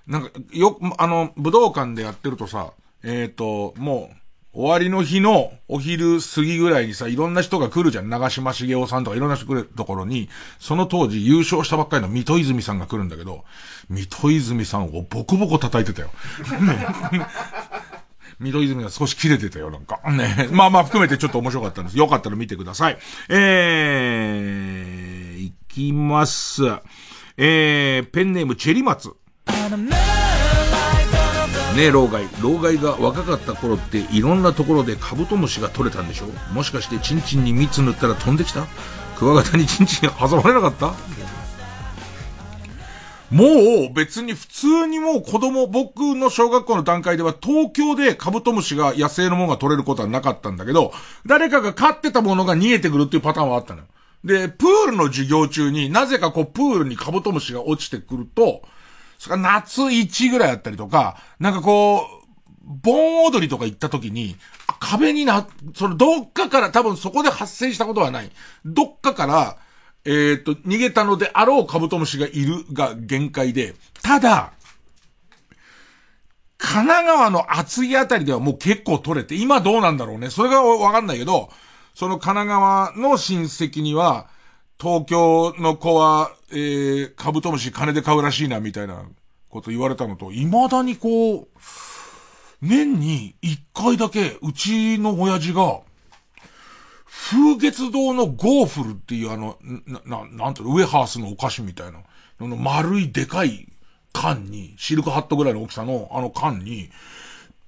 なんか、よ、あの、武道館でやってるとさ、えっ、と、もう、終わりの日のお昼過ぎぐらいにさ、いろんな人が来るじゃん。長島茂雄さんとかいろんな人来るところに、その当時優勝したばっかりの水戸泉さんが来るんだけど、水戸泉さんをボコボコ叩いてたよ。水戸泉が少し切れてたよ、なんか。ね。まあまあ含めてちょっと面白かったんです。よかったら見てください。えー、いきます。えー、ペンネームチェリマツ。ねえ、老害。老害が若かった頃っていろんなところでカブトムシが取れたんでしょ？もしかしてチンチンに蜜塗ったら飛んできた？クワガタにチンチン挟まれなかった？もう別に普通にもう子供、僕の小学校の段階では東京でカブトムシが野生のものが取れることはなかったんだけど、誰かが飼ってたものが逃げてくるっていうパターンはあったのよ。で、プールの授業中になぜかこうプールにカブトムシが落ちてくると、それから夏1ぐらいあったりとか、なんかこう、盆踊りとか行った時に、壁にな、そのどっかから多分そこで発生したことはない。どっかから、えっ、と、逃げたのであろうカブトムシがいるが限界で、ただ、神奈川の厚木あたりではもう結構取れて、今どうなんだろうね。それがわかんないけど、その神奈川の親戚には、東京の子は、えー、カブトムシ金で買うらしいな、みたいなこと言われたのと、未だにこう、年に一回だけ、うちの親父が、風月堂のゴーフルっていうあの、な、ななんていうの、ウェハースのお菓子みたいな、あの丸いでかい缶に、シルクハットぐらいの大きさのあの缶に、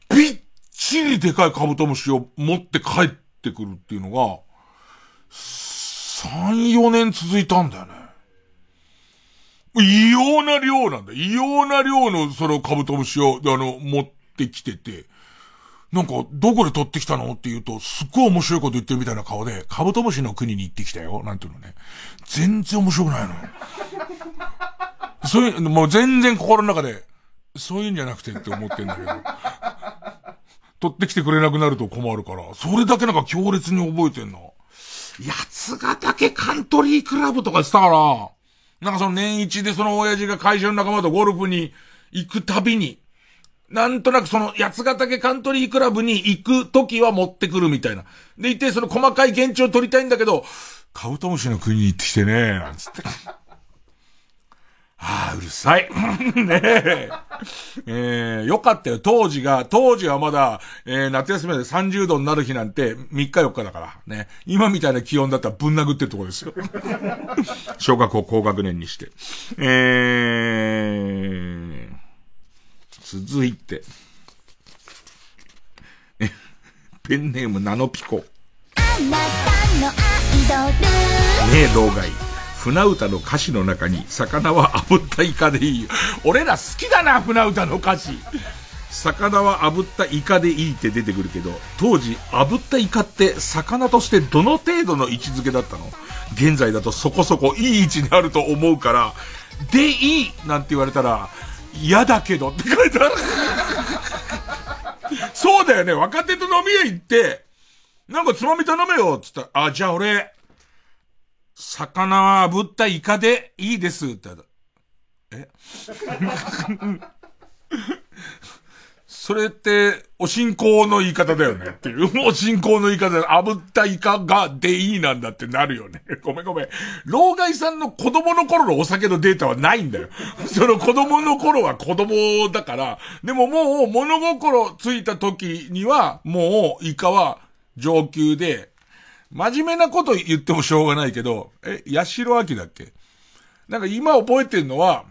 びっちりでかいカブトムシを持って帰ってくるっていうのが、3、4年続いたんだよね。異様な量なんだ。異様な量のそのカブトムシを、あの、持ってきてて、なんか、どこで取ってきたのって言うと、すっごい面白いこと言ってるみたいな顔で、カブトムシの国に行ってきたよ。なんていうのね。全然面白くないの。そういう、もう全然心の中で、そういうんじゃなくてって思ってんだけど。取ってきてくれなくなると困るから、それだけなんか強烈に覚えてんの。八ヶ岳カントリークラブとかしたから、なんかその年一でその親父が会社の仲間とゴルフに行くたびに、なんとなくその八ヶ岳カントリークラブに行く時は持ってくるみたいな。で、いてその細かい現地を取りたいんだけど、カブトムシの国に行ってきてね、なんつって。ああ、うるさい。ねえ。えー、よかったよ。当時が、当時はまだ、えー、夏休みで30度になる日なんて3日4日だから。ね。今みたいな気温だったらぶん殴ってるとこですよ。小学校高学年にして。えー、続いて。え、ペンネームナノピコ。あなたのアイドル。ねえ、老害。船歌の歌詞の中に、魚は炙ったイカでいいよ。俺ら好きだな、船歌の歌詞。魚は炙ったイカでいいって出てくるけど、当時、炙ったイカって魚としてどの程度の位置づけだったの？現在だとそこそこいい位置にあると思うから、でいいなんて言われたら、嫌だけどって書いてある。そうだよね。若手と飲み屋行って、なんかつまみ頼めよっつったら、あ、じゃあ俺、魚は炙ったイカでいいですってっえ？それって、お信仰の言い方だよねっていう。お信仰の言い方で、炙ったイカがでいいなんだってなるよね。ごめんごめん。老害さんの子供の頃のお酒のデータはないんだよ。その子供の頃は子供だから、でももう物心ついた時には、もうイカは上級で、真面目なこと言ってもしょうがないけど、え、八代秋だっけ？なんか今覚えてるのは、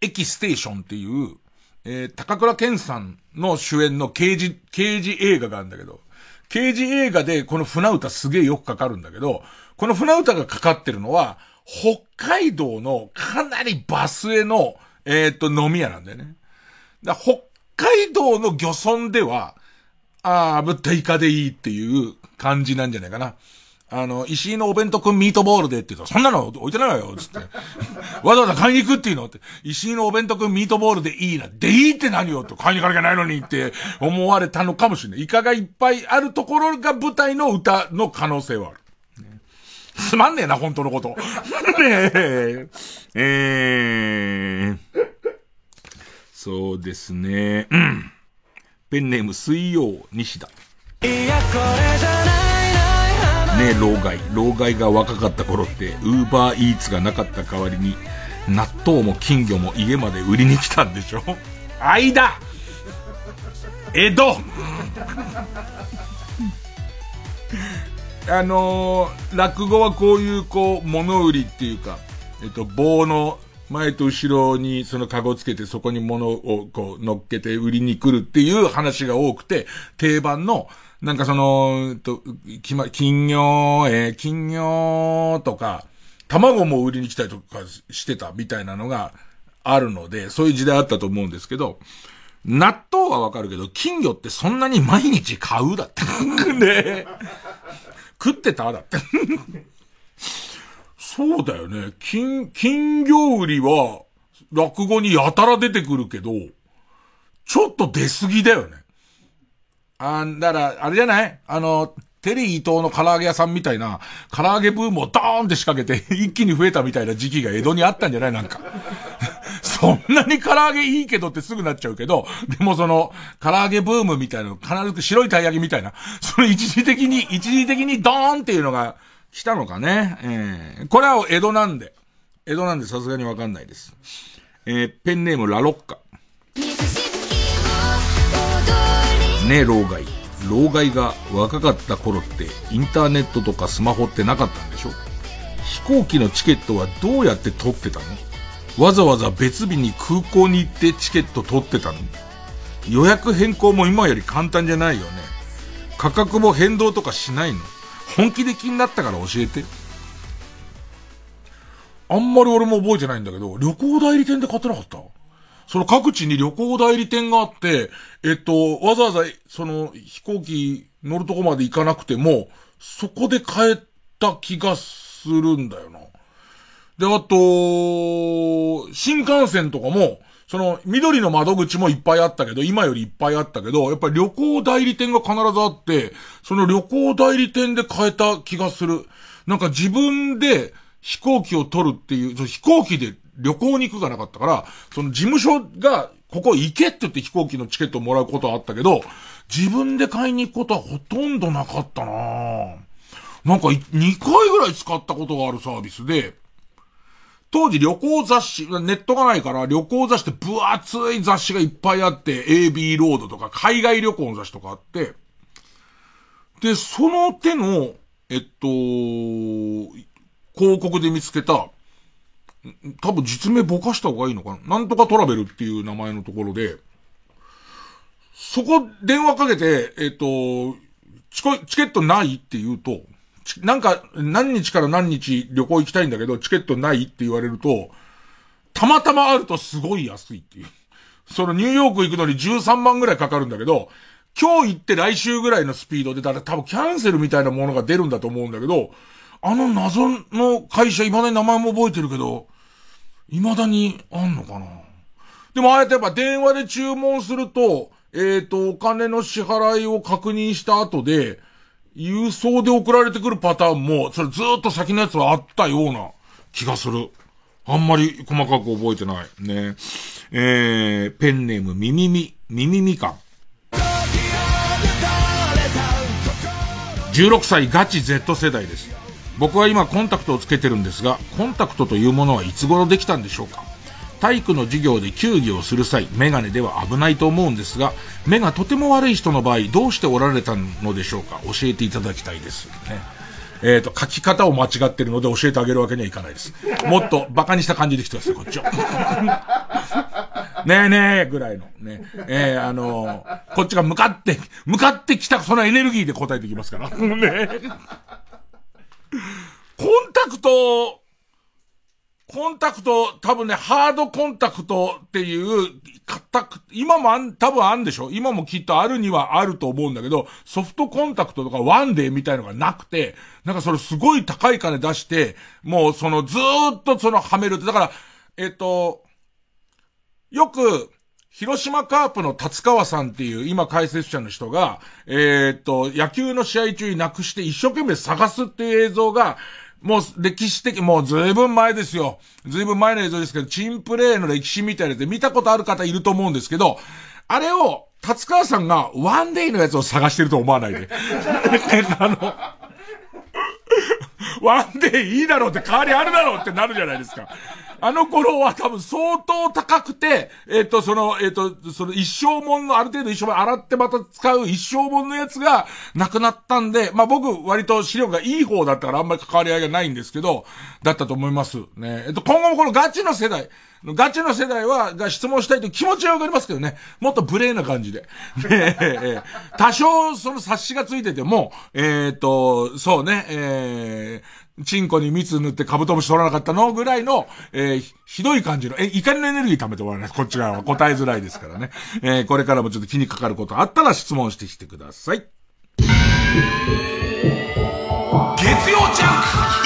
駅ステーションっていう、えー、高倉健さんの主演の刑事、刑事映画があるんだけど、刑事映画でこの船歌すげえよくかかるんだけど、この船歌がかかってるのは、北海道のかなりバスへの、えー、っと、飲み屋なんだよね。だ北海道の漁村では、ああ、ぶったイカでいいっていう感じなんじゃないかな。あの、石井のお弁当くんミートボールでって言うと、そんなの置いてないわよ、つって。わざわざ買いに行くっていうのって、石井のお弁当くんミートボールでいいな。でいいって何よと、買いに行かなきゃないのにって思われたのかもしれない。イカがいっぱいあるところが舞台の歌の可能性はある。すまんねえな、本当のこと。ねえ。えー、そうですね。うん。ペンネーム水曜西田。いや、これじゃないねえ、老害。老害が若かった頃って、ウーバーイーツがなかった代わりに、納豆も金魚も家まで売りに来たんでしょ？間江戸あのー、落語はこういう、こう、物売りっていうか、えっと、棒の前と後ろにそのカゴつけてそこに物をこう乗っけて売りに来るっていう話が多くて、定番の、なんかその、と、きま、金魚、えー、金魚とか、卵も売りに来たりとかしてたみたいなのがあるので、そういう時代あったと思うんですけど、納豆はわかるけど、金魚ってそんなに毎日買うだって。ね食ってただって。そうだよね。金、金魚売りは、落語にやたら出てくるけど、ちょっと出過ぎだよね。あんだら、あれじゃない？あの、テリー伊藤の唐揚げ屋さんみたいな、唐揚げブームをドーンって仕掛けて、一気に増えたみたいな時期が江戸にあったんじゃない？なんか。そんなに唐揚げいいけどってすぐなっちゃうけど、でもその、唐揚げブームみたいなの、必ず白いたい焼きみたいな、その一時的に、一時的にドーンっていうのが、来たのかね。えー、これは江戸なんで。江戸なんでさすがにわかんないです。えー、ペンネームラロッカ。ねえ、老害。老害が若かった頃ってインターネットとかスマホってなかったんでしょ？飛行機のチケットはどうやって取ってたの？わざわざ別日に空港に行ってチケット取ってたの？予約変更も今より簡単じゃないよね。価格も変動とかしないの？本気で気になったから教えて。あんまり俺も覚えてないんだけど、旅行代理店で買ってなかった？その各地に旅行代理店があって、えっと、わざわざ、その飛行機乗るとこまで行かなくても、そこで買えた気がするんだよな。で、あと、新幹線とかも、その、緑の窓口もいっぱいあったけど、今よりいっぱいあったけど、やっぱり旅行代理店が必ずあって、その旅行代理店で買えた気がする。なんか自分で飛行機を取るっていう、飛行機で旅行に行くがなかったから、その事務所が、ここ行けって言って飛行機のチケットをもらうことはあったけど、自分で買いに行くことはほとんどなかったななんか2回ぐらい使ったことがあるサービスで、当時旅行雑誌、ネットがないから旅行雑誌って分厚い雑誌がいっぱいあって、AB ロードとか海外旅行の雑誌とかあって、で、その手の、えっと、広告で見つけた、多分実名ぼかした方がいいのかな。なんとかトラベルっていう名前のところで、そこ電話かけて、えっ、と、チケットないって言うと、なんか何日から何日旅行行きたいんだけど、チケットないって言われると、たまたまあるとすごい安いっていう。そのニューヨーク行くのに13万ぐらいかかるんだけど、今日行って来週ぐらいのスピードで、だから多分キャンセルみたいなものが出るんだと思うんだけど、あの謎の会社、未だに名前も覚えてるけど、未だにあんのかなでもああやってやっぱ電話で注文すると、えっ、ー、と、お金の支払いを確認した後で、郵送で送られてくるパターンも、それずっと先のやつはあったような気がする。あんまり細かく覚えてない。ね。えー、ペンネーム、ミミミ、ミミミカン。16歳ガチ Z 世代です。僕は今コンタクトをつけてるんですが、コンタクトというものはいつ頃できたんでしょうか？体育の授業で球技をする際、メガネでは危ないと思うんですが、目がとても悪い人の場合、どうしておられたのでしょうか？教えていただきたいです。ね。えっ、ー、と、書き方を間違ってるので教えてあげるわけにはいかないです。もっと馬鹿にした感じで来てください、こっちを。ねえねえぐらいの。ね。えー、あのー、こっちが向かって、向かってきたそのエネルギーで答えてきますから。ねコンタクト、コンタクト、多分ね、ハードコンタクトっていう、今もあん、多分あんでしょ？今もきっとあるにはあると思うんだけど、ソフトコンタクトとかワンデーみたいのがなくて、なんかそれすごい高い金出して、もうそのずーっとそのはめるって、だから、えっと、よく、広島カープの達川さんっていう今解説者の人が、えー、っと、野球の試合中になくして一生懸命探すっていう映像が、もう歴史的、もうずいぶん前ですよ。ずいぶん前の映像ですけど、チンプレイの歴史みたいなで見たことある方いると思うんですけど、あれを、達川さんがワンデイのやつを探してると思わないで。あの、ワンデイいいだろうって代わりあるだろうってなるじゃないですか。あの頃は多分相当高くて、えっ、ー、と、その、えっ、ー、と、その一生もんの、ある程度一生もん洗ってまた使う一生もんのやつがなくなったんで、まあ僕割と視力がいい方だったからあんまり関わり合いがないんですけど、だったと思います。ね。えっ、ー、と、今後もこのガチの世代、ガチの世代は、が質問したいと気持ちはわかりますけどね。もっと無礼な感じで。えー、多少その冊子がついてても、えっ、ー、と、そうね、えー、チンコに蜜塗ってカブトムシ取らなかったの？ぐらいの、えー、ひどい感じの、え、怒りのエネルギー貯めてもらえない。こっち側は答えづらいですからね。えー、これからもちょっと気にかかることあったら質問してきてください。月曜ジャンク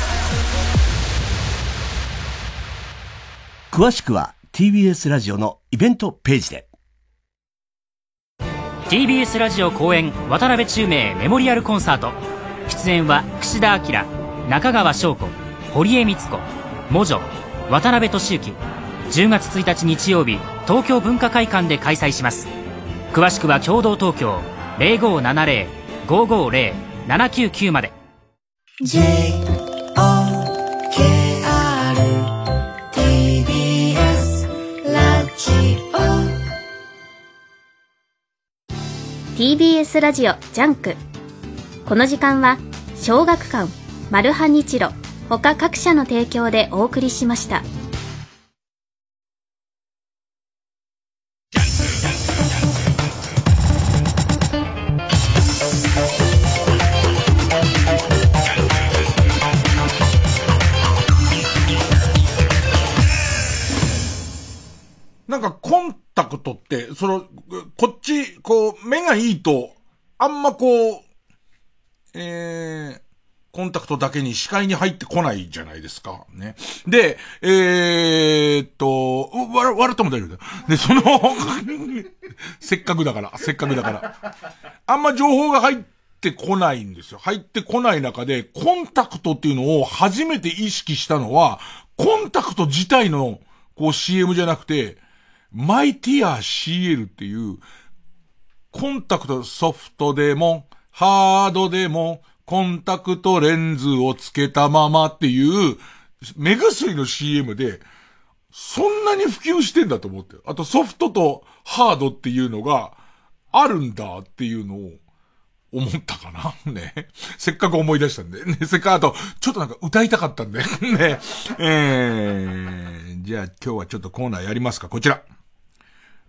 詳しくは TBS ラジオのイベントページで。TBS ラジオ公演渡辺宙明メモリアルコンサート。出演は櫛田明中川翔子堀江光子魔女渡辺俊之10月1日日曜日東京文化会館で開催します。詳しくは共同東京0570-550-799まで。TBS TBS ラジオジャンク。この時間は小学館マルハニチロ他各社の提供でお送りしました。なんかコンタクトって、その、こっち、こう、目がいいと、あんまこう、えー、コンタクトだけに視界に入ってこないじゃないですか。ね。で、えーっと、わ、笑っても大丈夫だよ。で、その、せっかくだから、せっかくだから。あんま情報が入ってこないんですよ。入ってこない中で、コンタクトっていうのを初めて意識したのは、コンタクト自体の、こう CM じゃなくて、マイティア CL っていう、コンタクトソフトでも、ハードでも、コンタクトレンズをつけたままっていう、目薬の CM で、そんなに普及してんだと思って。あとソフトとハードっていうのがあるんだっていうのを思ったかな？ね。せっかく思い出したんで。ね。せっかくあと、ちょっとなんか歌いたかったんで。ね。えー、じゃあ今日はちょっとコーナーやりますか。こちら。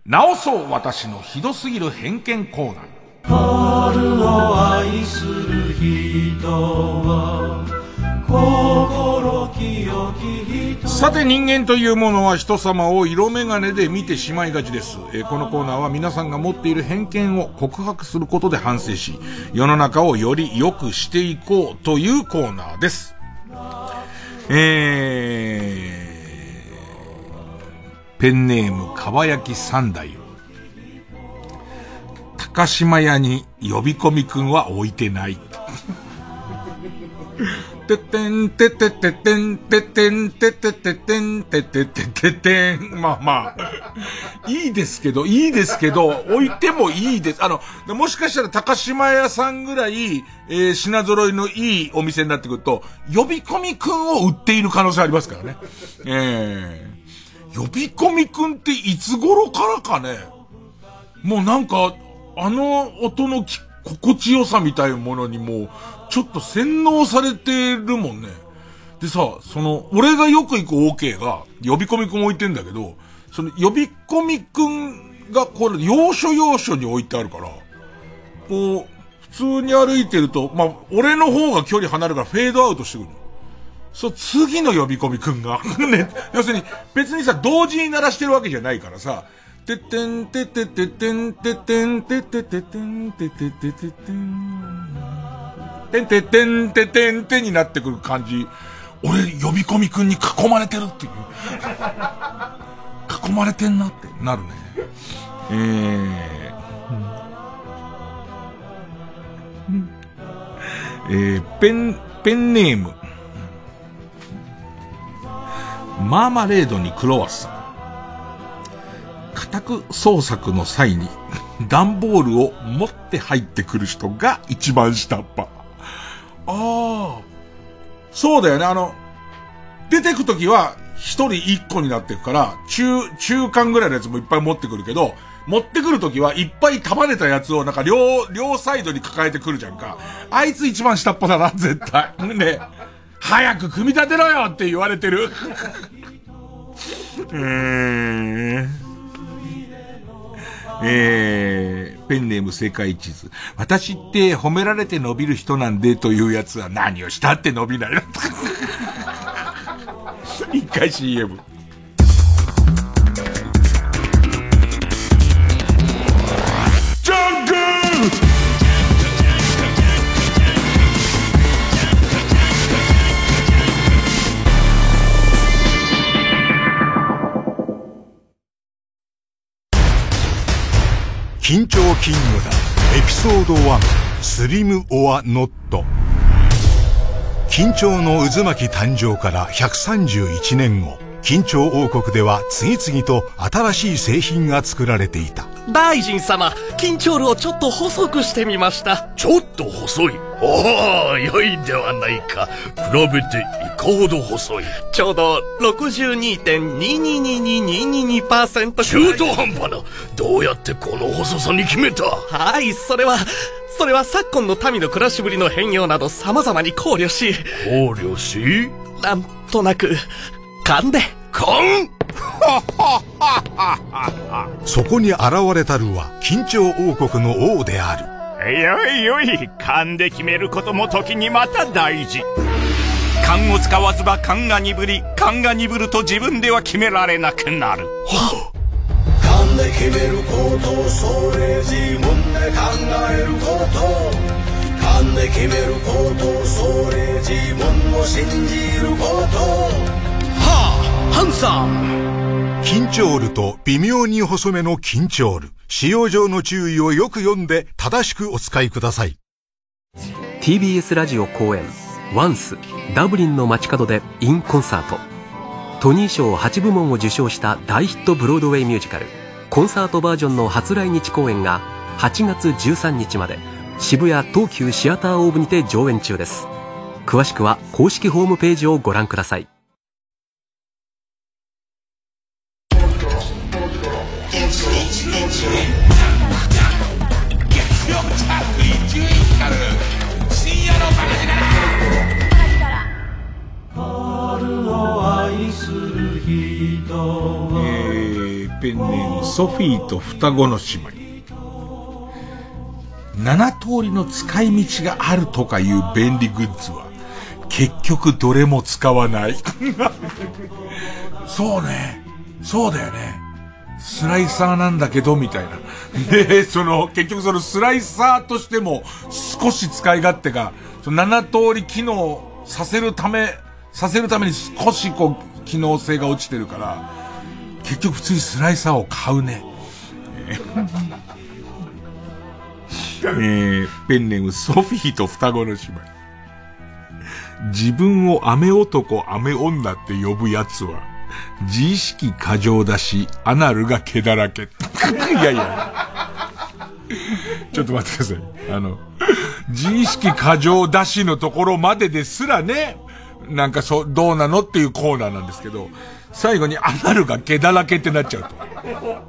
直そう私のひどすぎる偏見コーナー。春を愛する人は心清き人さて人間というものは人様を色眼鏡で見てしまいがちです、えーこのコーナーは皆さんが持っている偏見を告白することで反省し、世の中をより良くしていこうというコーナーです。えー、ペンネームかば焼き三代。高島屋に呼び込みくんは置いてない。てってんてってってってんてってんてってってってんてってってってってん。まあまあ。いいですけど、いいですけど、置いてもいいです。あの、もしかしたら高島屋さんぐらい、えー品揃いのいいお店になってくると、呼び込みくんを売っている可能性ありますからね。えー、呼び込みくんっていつ頃からかね、もうなんか、あの音の心地よさみたいなものにもう、ちょっと洗脳されてるもんね。でさ、その、俺がよく行く OK が、呼び込みくん置いてんだけど、その、呼び込みくんが、これ、要所要所に置いてあるから、こう、普通に歩いてると、まあ、俺の方が距離離れるからフェードアウトしてくる。そう、次の呼び込みくんが。ね、要するに、別にさ、同時に鳴らしてるわけじゃないからさ、てってんてってってってんてってんてってってってんてってってってってん。てんてってんてってんてになってくる感じ。俺、呼び込みくんに囲まれてるっていう。囲まれてんなってなるね。えー、えー、ペン、ペンネーム。マーマレードにクロワッサン。家宅捜索の際に段ボールを持って入ってくる人が一番下っ端。ああ。そうだよね。あの、出てくときは一人一個になっていくから、中、中間ぐらいのやつもいっぱい持ってくるけど、持ってくるときはいっぱい束ねたやつをなんか両、両サイドに抱えてくるじゃんか。あいつ一番下っ端だな、絶対。ね。早く組み立てろよって言われてる。うーん。えー、ペンネーム世界地図。私って褒められて伸びる人なんでというやつは何をしたって伸びない。一回 CM。緊張キングダムエピソード1スリム・オア・ノット。緊張の渦巻き誕生から131年後緊張王国では次々と新しい製品が作られていた。大臣様緊張ルをちょっと細くしてみました。ちょっと細い？おお良いではないか。比べていかほど細い。ちょうど62.22222%中途半端な。どうやってこの細さに決めた？はいそれはそれは昨今の民の暮らしぶりの変容など様々に考慮し。考慮し？なんとなく勘で。勘 そこに現れたるは緊張王国の王である。よいよい勘で決めることも時にまた大事。勘を使わずば勘が鈍り勘が鈍ると自分では決められなくなる。勘で決めることそれ自分で考えること。勘で決めることそれ自分を信じること。はあハンサム緊張ルと微妙に細めの緊張ル使用上の注意をよく読んで正しくお使いください。TBS ラジオ公演「ワンスダブリンの街角でインコンサート」トニー賞8部門を受賞した大ヒットブロードウェイミュージカル。コンサートバージョンの初来日公演が8月13日まで。渋谷東急シアターオーブにて上演中です。詳しくは公式ホームページをご覧ください。えー、ペンネームソフィーと双子の姉妹。7通りの使い道があるとかいう便利グッズは、結局どれも使わない。そうね。そうだよね。スライサーなんだけど、みたいな。で、その、結局そのスライサーとしても少し使い勝手が、その7通り機能させるため、させるために少しこう、機能性が落ちてるから、結局普通にスライサーを買うね。えーえ、ペンネームソフィーと双子の姉妹。自分を雨男、雨女って呼ぶやつは、自意識過剰だし、アナルが毛だらけ。いやいや。ちょっと待ってください。あの、自意識過剰だしのところまでですらね、なんかそう、どうなのっていうコーナーなんですけど、最後にアナルが毛だらけってなっちゃうと。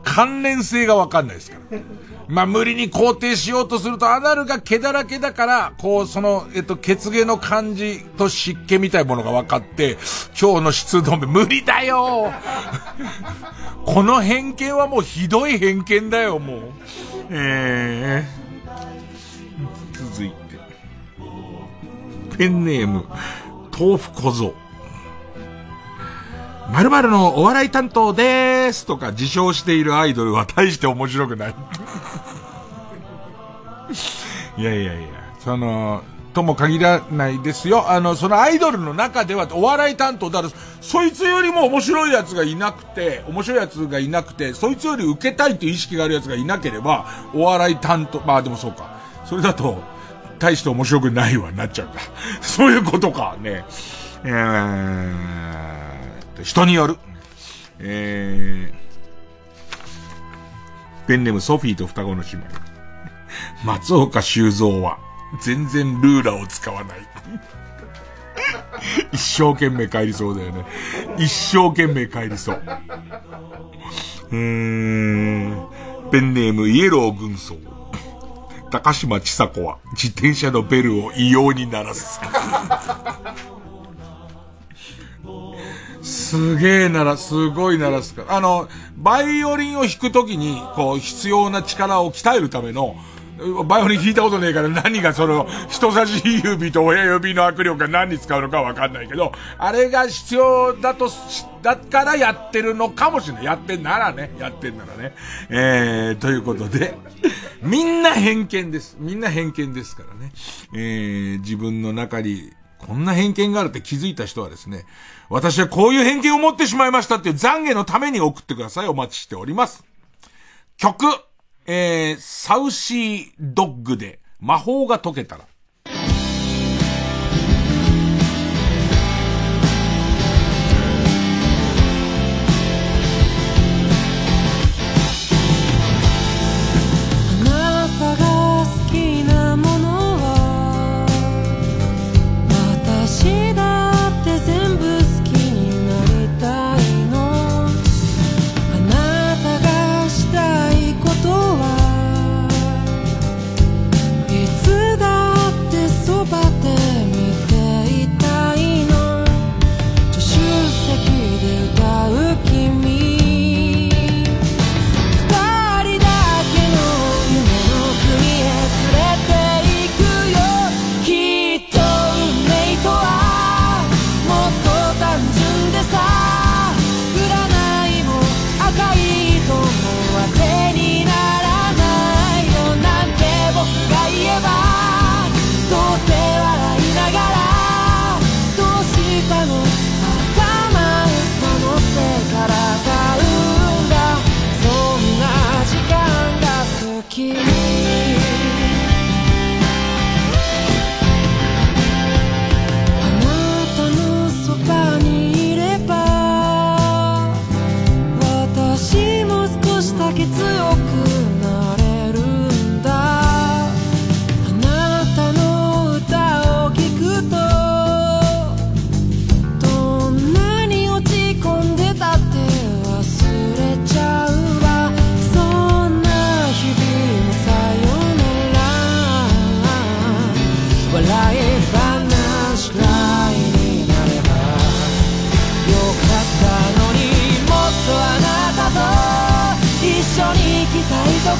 関連性がわかんないですから。まあ、無理に肯定しようとすると、アナルが毛だらけだから、こう、その、えっと、血毛の感じと湿気みたいものが分かって、今日の湿度目無理だよこの偏見はもうひどい偏見だよ、もう。えー、続いて。ペンネーム、豆腐小僧。〇〇のお笑い担当でーすとか自称しているアイドルは大して面白くない。いやいやいや、その、とも限らないですよ。あの、そのアイドルの中ではお笑い担当だから、そいつよりも面白いやつがいなくて、面白いやつがいなくて、そいつより受けたいという意識があるやつがいなければ、お笑い担当、まあでもそうか。それだと、大して面白くないわ、なっちゃうんだ。そういうことか、ね。えー、人による。えー、ペンネームソフィーと双子の姉妹。松岡修造は、全然ルーラーを使わない。一生懸命帰りそうだよね。一生懸命帰りそう。うーん。ペンネームイエロー軍曹。高島ちさ子は自転車のベルを異様に鳴らす。すげえなら、すごい鳴らすから。あの、バイオリンを弾くときに、こう、必要な力を鍛えるための、バイオリン弾いたことねえから何がその、人差し指と親指の握力が何に使うのかわかんないけど、あれが必要だと、だからやってるのかもしれない。やってんならね。やってんならね。えー、ということで、みんな偏見です。みんな偏見ですからね。えー、自分の中に、こんな偏見があるって気づいた人はですね、私はこういう偏見を持ってしまいましたっていう懺悔のために送ってください。お待ちしております。曲、えー、サウシードッグで魔法が解けたら。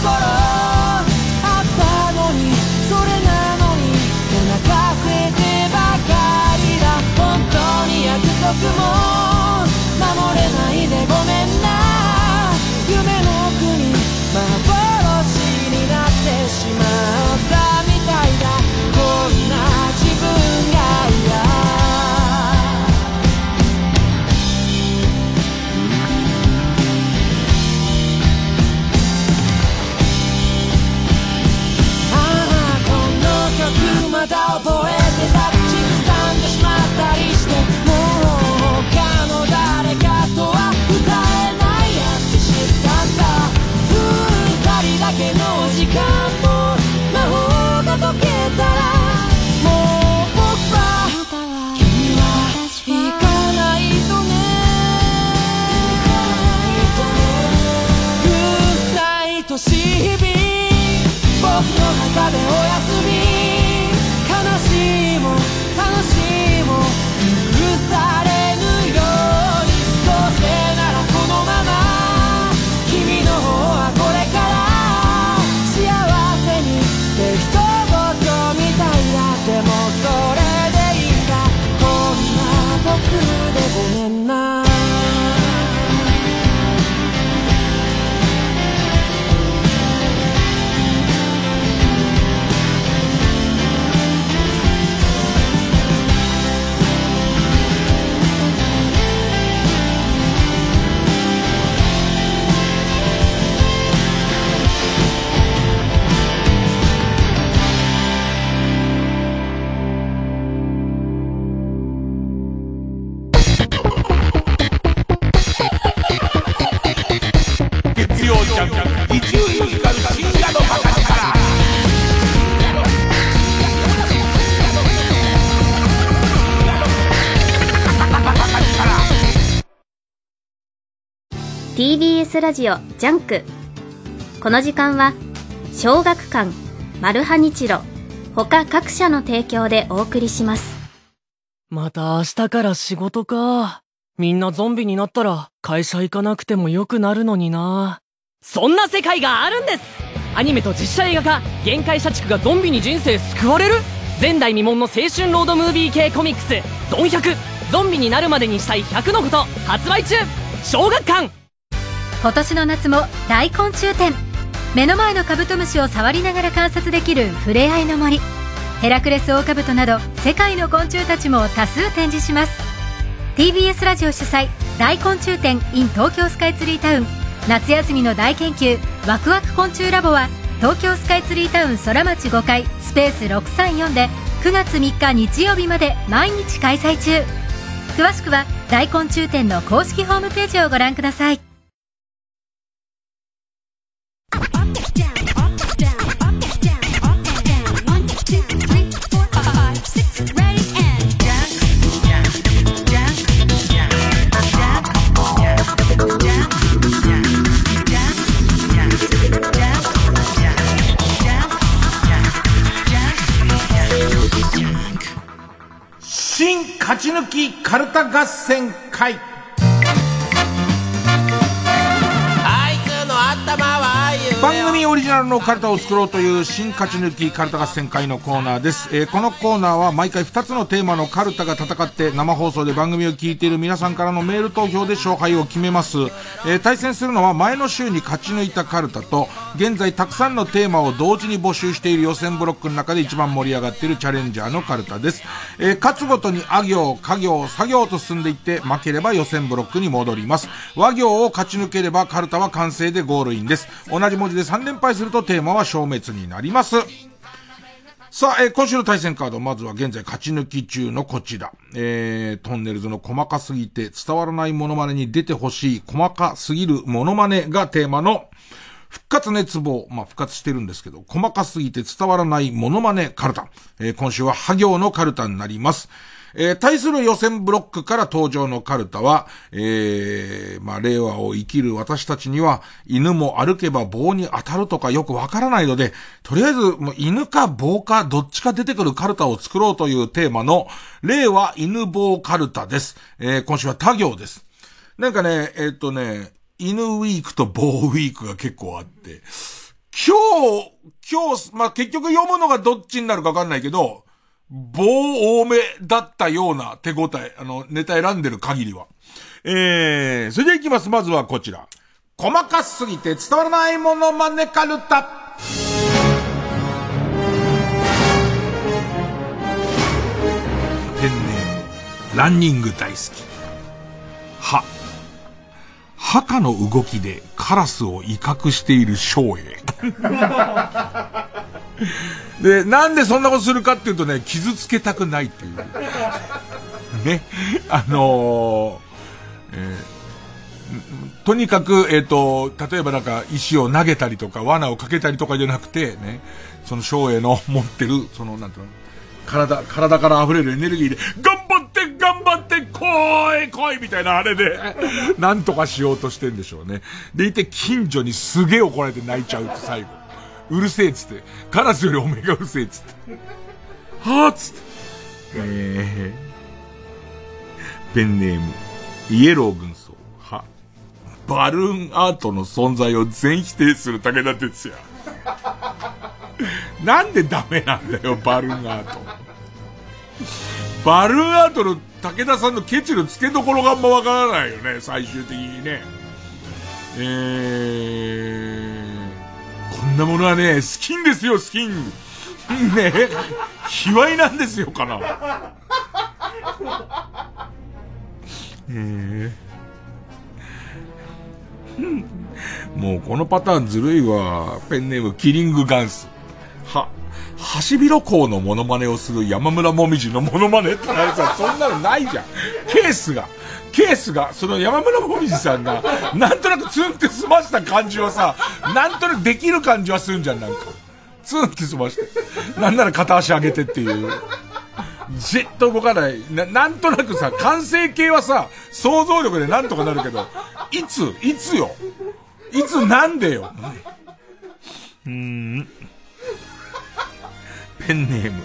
corazón ラジオジャンク。この時間は小学館マルハニチロ他各社の提供でお送りします。また明日から仕事か。みんなゾンビになったら会社行かなくてもよくなるのにな。そんな世界があるんです。アニメと実写映画化限界社畜がゾンビに人生救われる。前代未聞の青春ロードムービー系コミックス「ゾン100ゾンビになるまでにしたい100のこと」発売中。小学館今年の夏も大昆虫展。目の前のカブトムシを触りながら観察できるふれあいの森。ヘラクレスオオカブトなど世界の昆虫たちも多数展示します。TBS ラジオ主催大昆虫展 in 東京スカイツリータウン夏休みの大研究ワクワク昆虫ラボは東京スカイツリータウン空町5階スペース634で9月3日日曜日まで毎日開催中。詳しくは大昆虫展の公式ホームページをご覧ください。勝ち抜きカルタ合戦会。あいつの頭は番組オリジナルのカルタを作ろうという新勝ち抜きカルタ合戦会のコーナーです、えーこのコーナーは毎回2つのテーマのカルタが戦って生放送で番組を聞いている皆さんからのメール投票で勝敗を決めます、えー対戦するのは前の週に勝ち抜いたカルタと現在たくさんのテーマを同時に募集している予選ブロックの中で一番盛り上がっているチャレンジャーのカルタです、えー勝つごとにあ行、家行、作業と進んでいって負ければ予選ブロックに戻ります。和行を勝ち抜ければカルタは完成でゴールインです。同じ文字で3連敗するとテーマは消滅になりますさあ、えー今週の対戦カード、まずは現在勝ち抜き中のこちら。えー、トンネルズの細かすぎて伝わらないモノマネに出てほしい細かすぎるモノマネがテーマの復活熱望。まあ、復活してるんですけど、細かすぎて伝わらないモノマネカルタ。えー今週はハ行のカルタになります。えー対する予選ブロックから登場のカルタは、えー、まあ、令和を生きる私たちには、犬も歩けば棒に当たるとかよくわからないので、とりあえず、もう犬か棒かどっちか出てくるカルタを作ろうというテーマの、令和犬棒カルタです。えー今週は他行です。なんかね、えっとね、犬ウィークと棒ウィークが結構あって、今日、今日、まあ、結局読むのがどっちになるかわかんないけど、棒多めだったような手応え、あの、ネタ選んでる限りは。えー、それではいきます。まずはこちら。細かすぎて伝わらないものまねカルタ。ペンネーム、ランニング大好き。は、墓の動きでカラスを威嚇している翔英。で、なんでそんなことするかっていうとね、傷つけたくないっていう。ね。あのーえーとにかく、えっ、と、例えばなんか石を投げたりとか、罠をかけたりとかじゃなくて、ね、その翔英の持ってる、その、なんていうの、体、体から溢れるエネルギーで、頑張っ頑張って来い来いみたいなあれで、なんとかしようとしてんでしょうね。でいて近所にすげえ怒られて泣いちゃうって最後。うるせえっつって。カラスよりおめえがうるせえっつって。はぁっつって。えー、ペンネーム、イエロー軍曹。は、バルーンアートの存在を全否定する武田鉄矢。なんでダメなんだよ、バルーンアート。バルーンアートの武田さんのケチの付けどころがあんまわからないよね、最終的にね。えー、こんなものはね、スキンですよ、スキン。ね卑猥なんですよ、かな。えー、もうこのパターンずるいわ。ペンネームキリングガンス。は、ハシビロコウのモノマネをする山村もみじのモノマネってなさ、そんなのないじゃん。ケースが。ケースが、その山村もみじさんが、なんとなくツンって済ました感じはさ、なんとなくできる感じはするんじゃん、なんか。ツンって済まして。なんなら片足上げてっていう。じっと動かない。な、なんとなくさ、完成形はさ、想像力でなんとかなるけど、いつ、いつよ。いつなんでよ。うん。ペンネーム、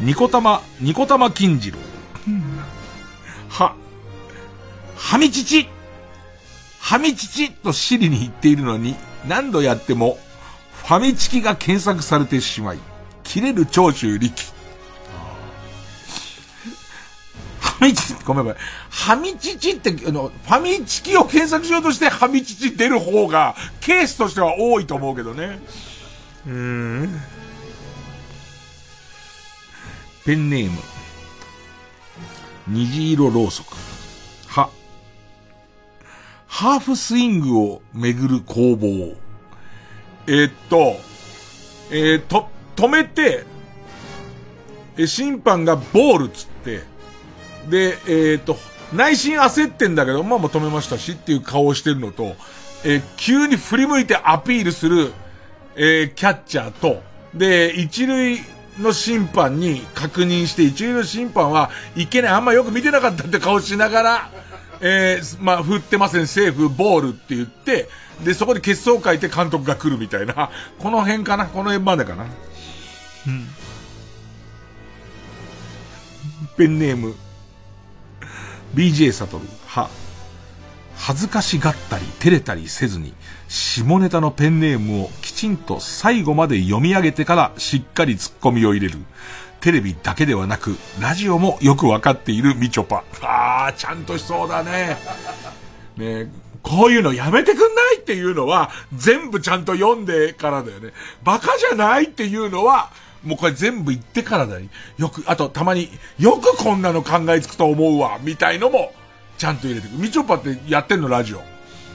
ニコタマ、ニコタマ金次郎。は、はみちちはみちちとシリに言っているのに、何度やっても、ファミチキが検索されてしまい、切れる長州力。はみち、ごめんごめん。はみちちって、あの、ファミチキを検索しようとしてはみちち出る方が、ケースとしては多いと思うけどね。うーん。ペンネーム。虹色ろうそく。は。ハーフスイングをめぐる攻防。えー、っと、えー、と、止めて、え、審判がボールつって、で、えー、っと、内心焦ってんだけど、まあもう止めましたしっていう顔をしてるのと、えー、急に振り向いてアピールする、えー、キャッチャーと、で、一塁の審判に確認して、一塁の審判はいけない、あんまよく見てなかったって顔しながら、えー、まあ、振ってません、セーフ、ボールって言って、で、そこで決闘書いて監督が来るみたいな、この辺かな？この辺までかな？うん。ペンネーム、BJ サトル、は、恥ずかしがったり、照れたりせずに、下ネタのペンネームをきちんと最後まで読み上げてからしっかりツッコミを入れる。テレビだけではなく、ラジオもよくわかっているみちょぱ。ああ、ちゃんとしそうだね。ねこういうのやめてくんないっていうのは、全部ちゃんと読んでからだよね。バカじゃないっていうのは、もうこれ全部言ってからだよ。よく、あとたまに、よくこんなの考えつくと思うわ、みたいのも、ちゃんと入れてく。みちょぱってやってんの、ラジオ。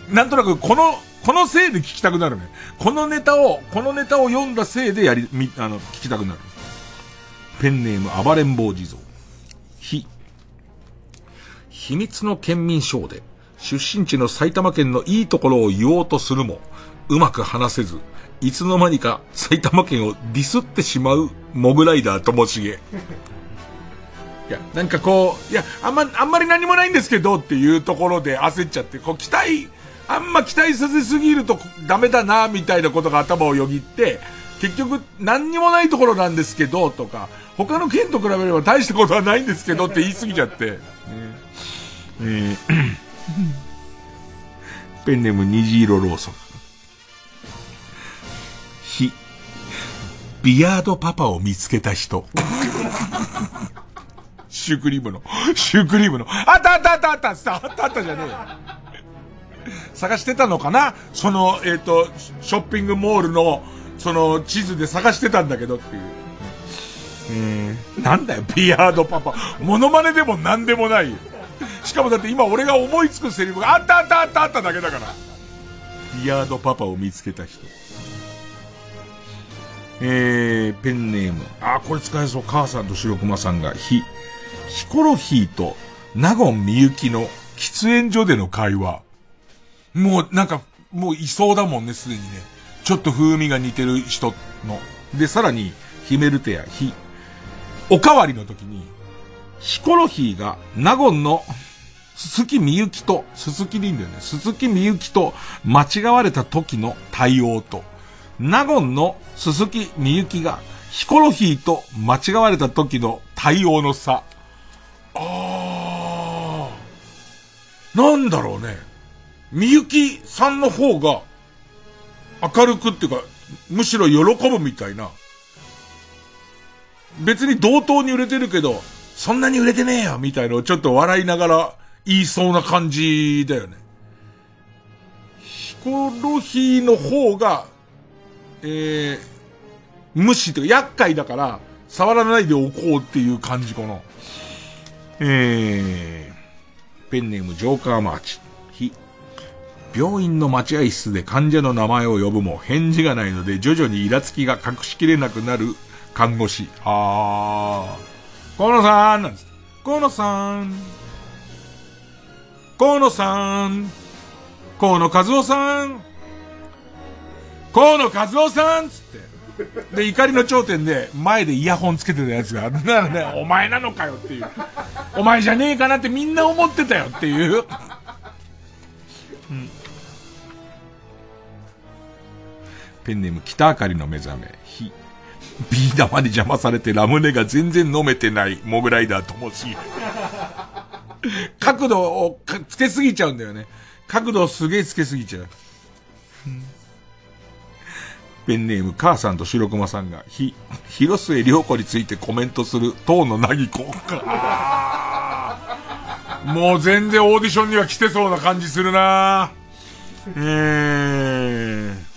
なんとなく、この、このせいで聞きたくなるね。このネタを、このネタを読んだせいでやり、み、あの、聞きたくなる。ペンネーム暴れん坊地蔵。ひ。秘密の県民賞で、出身地の埼玉県のいいところを言おうとするも、うまく話せず、いつの間にか埼玉県をディスってしまうモグライダーともしげ。いや、なんかこう、いや、あんま、あんまり何もないんですけどっていうところで焦っちゃって、こう期待、あんま期待させすぎるとダメだな、みたいなことが頭をよぎって、結局何にもないところなんですけど、とか、他の県と比べれば大したことはないんですけどって言い過ぎちゃって。えー、ペンネーム虹色ローソン。ひ、ビアードパパを見つけた人。シュークリームの、シュークリームの、あったあったあったあったあったあったじゃねえよ。探してたのかな？その、えっ、ー、と、ショッピングモールの、その地図で探してたんだけどっていう。うん。なんだよ、ビアードパパ。モノマネでも何でもないよ。しかもだって今俺が思いつくセリフがあったあったあったあっただけだから。ビアードパパを見つけた人。えー、ペンネーム。あ、これ使えそう。母さんと白熊さんが、ヒ、ヒコロヒーとナゴンみゆきの喫煙所での会話。もうなんか、もういそうだもんね、すでにね。ちょっと風味が似てる人の。で、さらに、ヒメルテやヒ、おかわりの時に、ヒコロヒーが、ナゴンの、鈴木みゆきと、鈴木でいいんだよね。鈴木みゆきと間違われた時の対応と、ナゴンの鈴木みゆきが、ヒコロヒーと間違われた時の対応の差。あー。なんだろうね。みゆきさんの方が、明るくっていうか、むしろ喜ぶみたいな。別に同等に売れてるけど、そんなに売れてねえよみたいのをちょっと笑いながら言いそうな感じだよね。ヒコロヒーの方が、えー、無視というか厄介だから触らないでおこうっていう感じかな。えー、ペンネームジョーカーマーチ。病院の待合室で患者の名前を呼ぶも返事がないので徐々にイラつきが隠しきれなくなる看護師。あー。河野さんなんです。河野さん。河野さん。河野和夫さん。河野和夫さんつって。で、怒りの頂点で、前でイヤホンつけてたやつが、ならね、お前なのかよっていう。お前じゃねえかなってみんな思ってたよっていう。ペンネーム北あかりの目覚め。ビー玉に邪魔されてラムネが全然飲めてないモグライダーともし。角度をつけすぎちゃうんだよね。角度をすげえつけすぎちゃう。ペンネーム、母さんと白熊さんが、ひ、広末涼子についてコメントする、当のなぎこ。もう全然オーディションには来てそうな感じするなえー。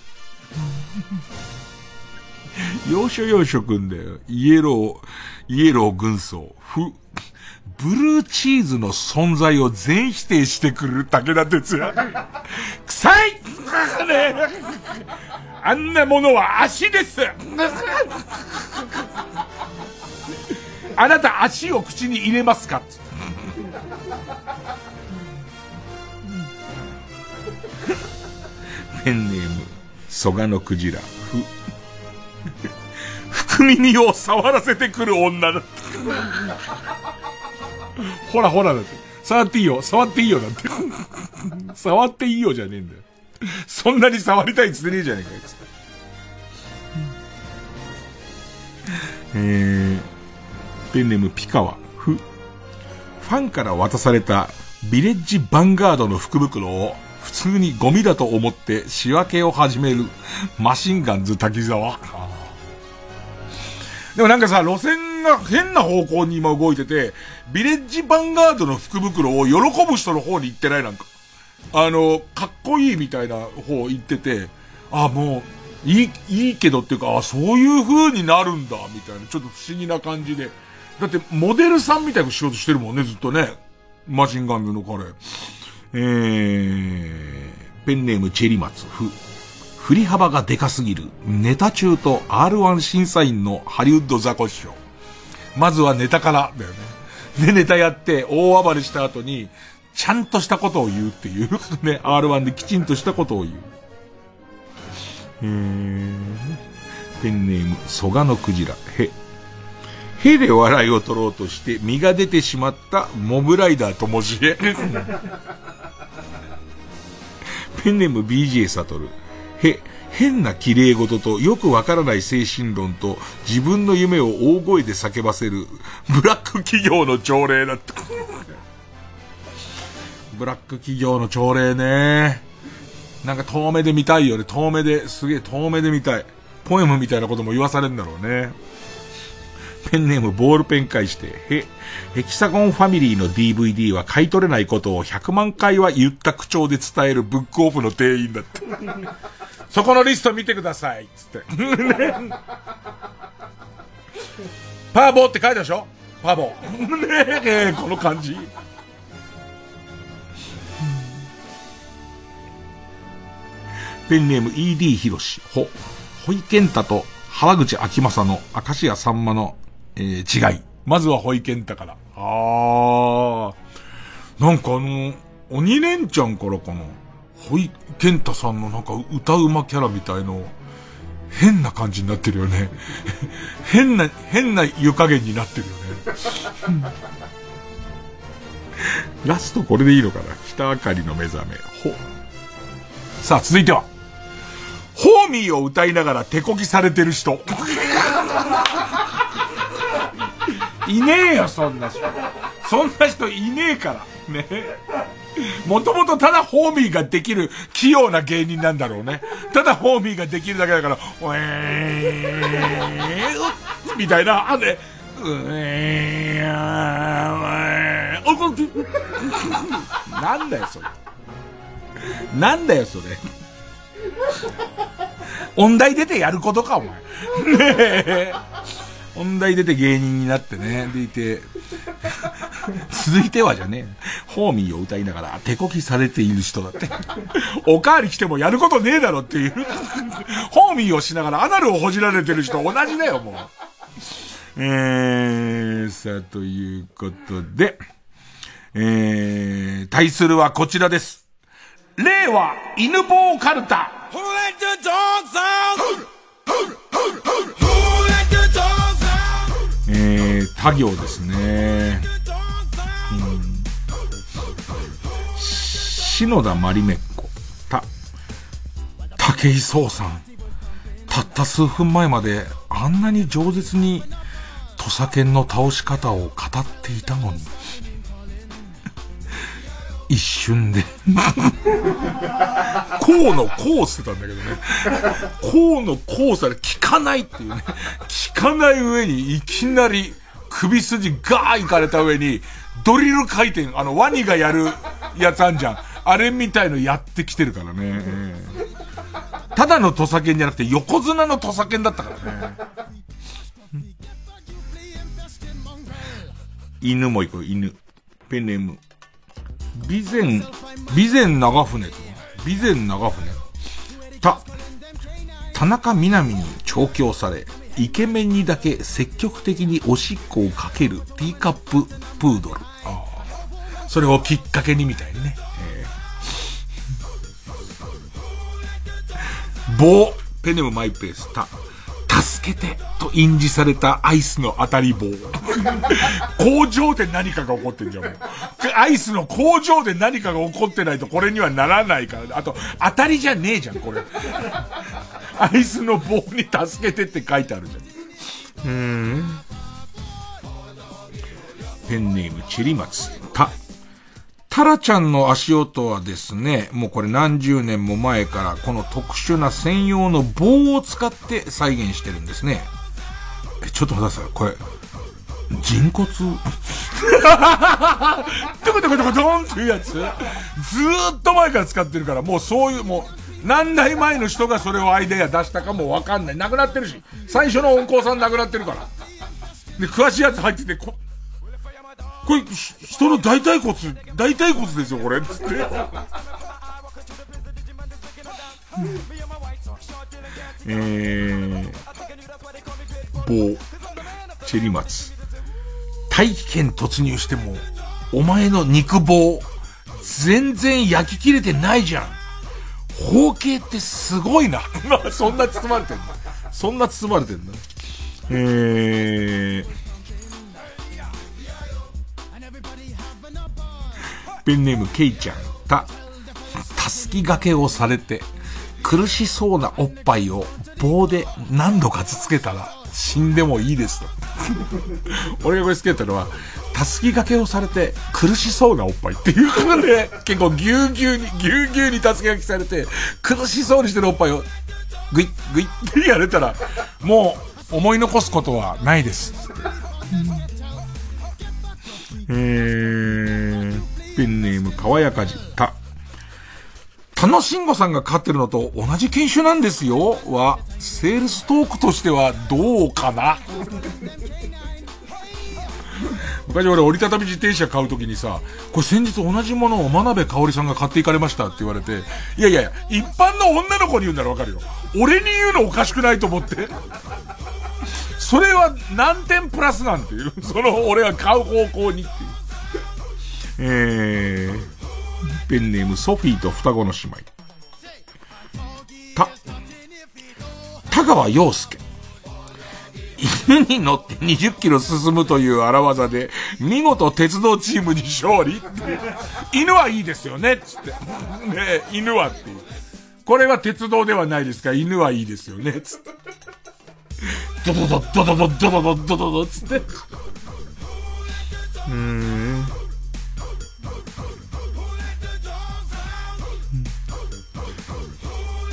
要所要所くんだよ。イエロー、イエロー軍曹。ふ、ブルーチーズの存在を全否定してくる武田鉄矢。臭いね あんなものは足です あなた足を口に入れますか？ペンネーム、蘇我のクジラ、福耳を触らせてくる女だって。ほらほらだって。触っていいよ、触っていいよだって。触っていいよじゃねえんだよ。そんなに触りたいっつってねえじゃねえかよ、つって。えー、ペンネームピカワ、ふ、ファンから渡されたビレッジヴァンガードの福袋を普通にゴミだと思って仕分けを始めるマシンガンズ滝沢。でもなんかさ、路線が変な方向に今動いてて、ビレッジヴァンガードの福袋を喜ぶ人の方に行ってないなんか。あの、かっこいいみたいな方行ってて、あ、もう、いい、いいけどっていうか、あ、そういう風になるんだ、みたいな、ちょっと不思議な感じで。だって、モデルさんみたいな仕事してるもんね、ずっとね。マシンガンズの彼。えー、ペンネームチェリマツ、ふ。振り幅がでかすぎる、ネタ中と R1 審査員のハリウッドザコシショウ。まずはネタからだよね。で、ネタやって大暴れした後に、ちゃんとしたことを言うっていう。ね、R1 できちんとしたことを言う。えー、ペンネーム、蘇我のクジラ、へ。へで笑いを取ろうとして身が出てしまったモブライダーともしえ。ペンネーム BJ サトル。へ、変な綺麗事とよくわからない精神論と自分の夢を大声で叫ばせるブラック企業の朝礼だった。ブラック企業の朝礼ね。なんか遠目で見たいよね。遠目で、すげえ遠目で見たい。ポエムみたいなことも言わされるんだろうね。ペンネームボールペン返して、へ、ヘキサゴンファミリーの DVD は買い取れないことを100万回は言った口調で伝えるブックオフの店員だって。そこのリスト見てくださいつって。パーボーって書いたでしょ？パーボー。ねえ、この感じ。ペンネーム ED ヒロシ、ほ、ホイケンタと原口秋正の明石家さんまの、えー、違い。まずはホイケンタから。あー。なんかあの、鬼レンチャンからかな。ホイケンタさんのなんか歌うまキャラみたいの、変な感じになってるよね。変な、変な湯加減になってるよね。ラストこれでいいのかな？北あかりの目覚め。ほ。さあ、続いては。ホーミーを歌いながら手こぎされてる人。いねえよ、そんな人。そんな人いねえから。ね。もともとただホーミーができる器用な芸人なんだろうね。ただホーミーができるだけだから、おえー、みたいな、あれ、うえー、おこなんだよ、それ。なんだよ、それ。音大出てやることか、お前。ねえ。音大出て芸人になってね、でいて、続いてはじゃねえ。ホーミーを歌いながら手こきされている人だって。おかわり来てもやることねえだろっていう。ホーミーをしながらアナルをほじられてる人同じだよ、もう。えー、さあ、ということで、えー、対するはこちらです。令和犬棒カルタ。えー、他行ですね。篠田まりめっこ、た、竹井壮さん。たった数分前まであんなに饒舌に土佐犬の倒し方を語っていたのに。一瞬で。こうのこうしてたんだけどね。こうのこうされ、効かないっていうね。効かない上にいきなり首筋ガーいかれた上に、ドリル回転、あの、ワニがやるやつあんじゃん。あれみたいのやってきてるからね。ただの土佐犬じゃなくて横綱の土佐犬だったからね。犬も行こう、犬。ペンネーム。備前、備前長船と。備前長船。た、田中みな実に調教され、イケメンにだけ積極的におしっこをかけるティーカッププードル。それをきっかけにみたいにね。棒、ペネムマイペース、た、助けてと印字されたアイスの当たり棒。工場で何かが起こってんじゃん。アイスの工場で何かが起こってないとこれにはならないから。あと、当たりじゃねえじゃん、これ。アイスの棒に助けてって書いてあるじゃん。うん。ペンネーム、チェリマツ、た。タラちゃんの足音はですね、もうこれ何十年も前からこの特殊な専用の棒を使って再現してるんですね。え、ちょっと待ってください。これ、人骨？トコトコトコドンっていうやつずーっと前から使ってるから、もうそういう、もう、何代前の人がそれをアイデア出したかもわかんない。なくなってるし、最初の温厚さんなくなってるから。で、詳しいやつ入ってて、こ、これ、人の大腿骨、大腿骨ですよ、これ。つって。えー、棒、チェリマツ。大気圏突入しても、お前の肉棒、全然焼き切れてないじゃん。包茎ってすごいな。そんな包まれてんだ。そんな包まれてんだ。えー、ペンネームケイちゃんが、たすき掛けをされて、苦しそうなおっぱいを棒で何度かつつけたら死んでもいいですと。俺がこれ好きだったのは、たすき掛けをされて苦しそうなおっぱいっていうことで、結構ぎゅうぎゅうに、ぎゅうぎゅうにたすき掛けされて、苦しそうにしてるおっぱいを、ぐい、ぐいってやれたら、もう思い残すことはないです。えー、ペンネーム、かわやかじ、た。田野慎吾さんが飼ってるのと同じ犬種なんですよ。は、セールストークとしてはどうかな？昔俺折りたたみ自転車買うときにさ、これ先日同じものを真鍋かおりさんが買っていかれましたって言われて、いやいやいや、一般の女の子に言うならわかるよ。俺に言うのおかしくないと思って。それは何点プラスなんていう。その俺が買う方向にっていう。えー、ペンネームソフィーと双子の姉妹。た、田川陽介。犬に乗って20キロ進むという荒技で、見事鉄道チームに勝利って犬はいいですよねつって。ね犬はっていう。これは鉄道ではないですか犬はいいですよねつって。ドドドドドドドドドドドドつって。うーん。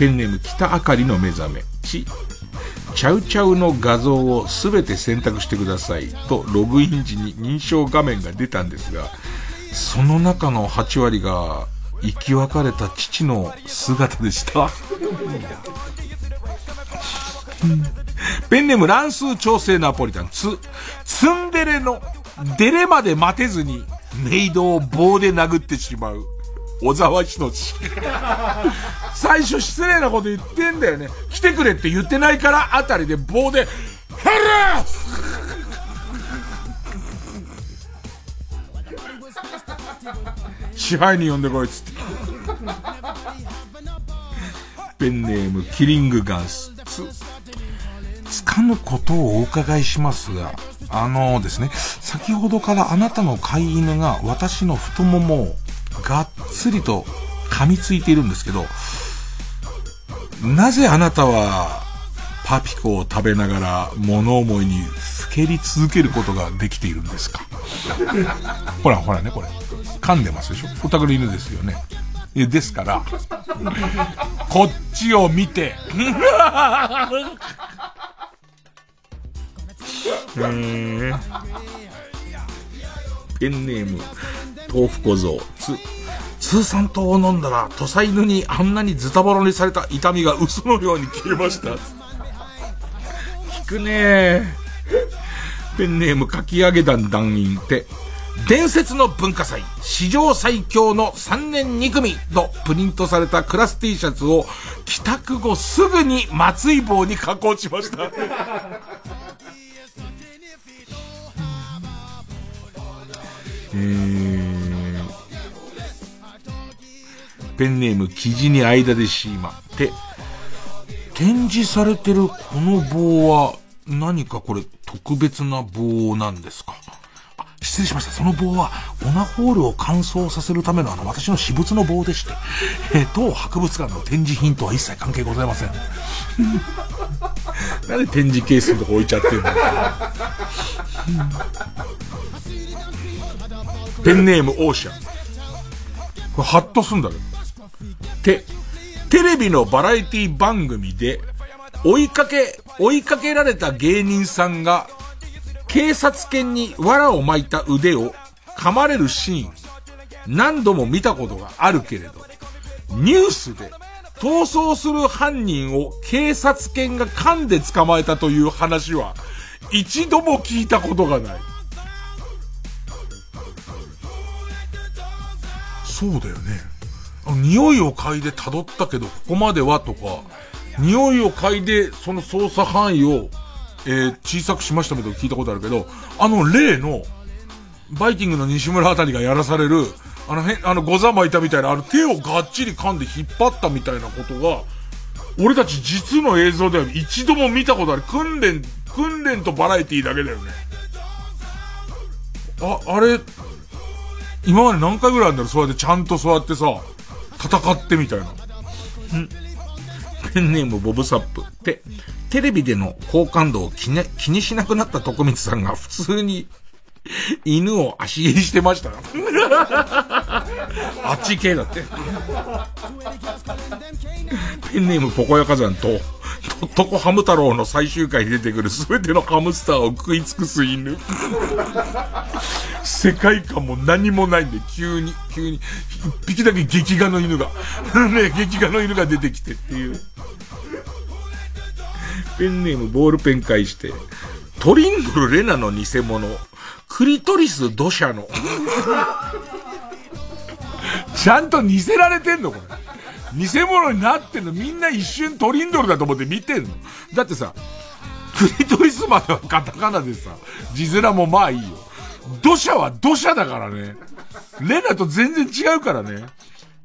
ペンネーム北あかりの目覚め。ち、チャウチャウの画像をすべて選択してくださいとログイン時に認証画面が出たんですが、その中の8割が生き別れた父の姿でした。ペンネーム乱数調整ナポリタン、ツ、ツンデレの、デレまで待てずに、メイドを棒で殴ってしまう。小沢仁志。最初失礼なこと言ってんだよね。来てくれって言ってないからあたりで棒で、ヘル支配に呼んでこいっつって。ペンネーム、キリングガンス。つ、かぬことをお伺いしますが、あのですね、先ほどからあなたの飼い犬が私の太ももをがっつりと噛みついているんですけど、なぜあなたはパピコを食べながら物思いにふけり続けることができているんですか？ほらほらね、これ。噛んでますでしょ？お宅の犬ですよね。ですから、こっちを見て、え、ペンネーム、豆腐小僧、つ、通産糖を飲んだら、土佐犬にあんなにズタボロにされた痛みが嘘のように消えました。聞くねえペンネーム、かき上げ団団員って、伝説の文化祭、史上最強の3年2組とプリントされたクラス T シャツを帰宅後すぐに松井棒に加工しました。えー、ペンネーム、生地に間でシーマ。って、展示されてるこの棒は何かこれ特別な棒なんですか？失礼しました。その棒は、オナホールを乾燥させるためのあの、私の私物の棒でして、えー、当博物館の展示品とは一切関係ございません。なんで展示ケースのとこ置いちゃってんの？ペンネームオーシャン。これハッとすんだけど。て、テレビのバラエティ番組で、追いかけ、追いかけられた芸人さんが警察犬に藁を巻いた腕を噛まれるシーン、何度も見たことがあるけれど、ニュースで逃走する犯人を警察犬が噛んで捕まえたという話は、一度も聞いたことがない。そうだよね。匂いを嗅いで辿ったけど、ここまではとか、匂いを嗅いでその捜査範囲をえー、小さくしましたけど聞いたことあるけど、あの例の、バイキングの西村あたりがやらされる、あのへ、あの、ござまいたみたいな、あの手をがっちり噛んで引っ張ったみたいなことが、俺たち実の映像では一度も見たことある。訓練、訓練とバラエティだけだよね。あ、あれ、今まで何回ぐらいあるんだろそうやってちゃんとそうやってさ、戦ってみたいな。んペンネームボブサップって、テレビでの好感度を気に気にしなくなった徳光さんが普通に犬を足蹴りしてました あっち系だって。ペンネームポコヤ火山と、とっとこハム太郎の最終回に出てくる全てのハムスターを食い尽くす犬。世界観も何もないんで、急に、急に、一匹だけ劇画の犬が、ね、劇画の犬が出てきてっていう。ペンネームボールペン返して、トリンドルレナの偽物、クリトリス土砂の。ちゃんと似せられてんのこれ。偽物になってんのみんな一瞬トリンドルだと思って見てんのだってさ、クリトリスまではカタカナでさ、字面もまあいいよ。土砂は土砂だからね。レナと全然違うからね。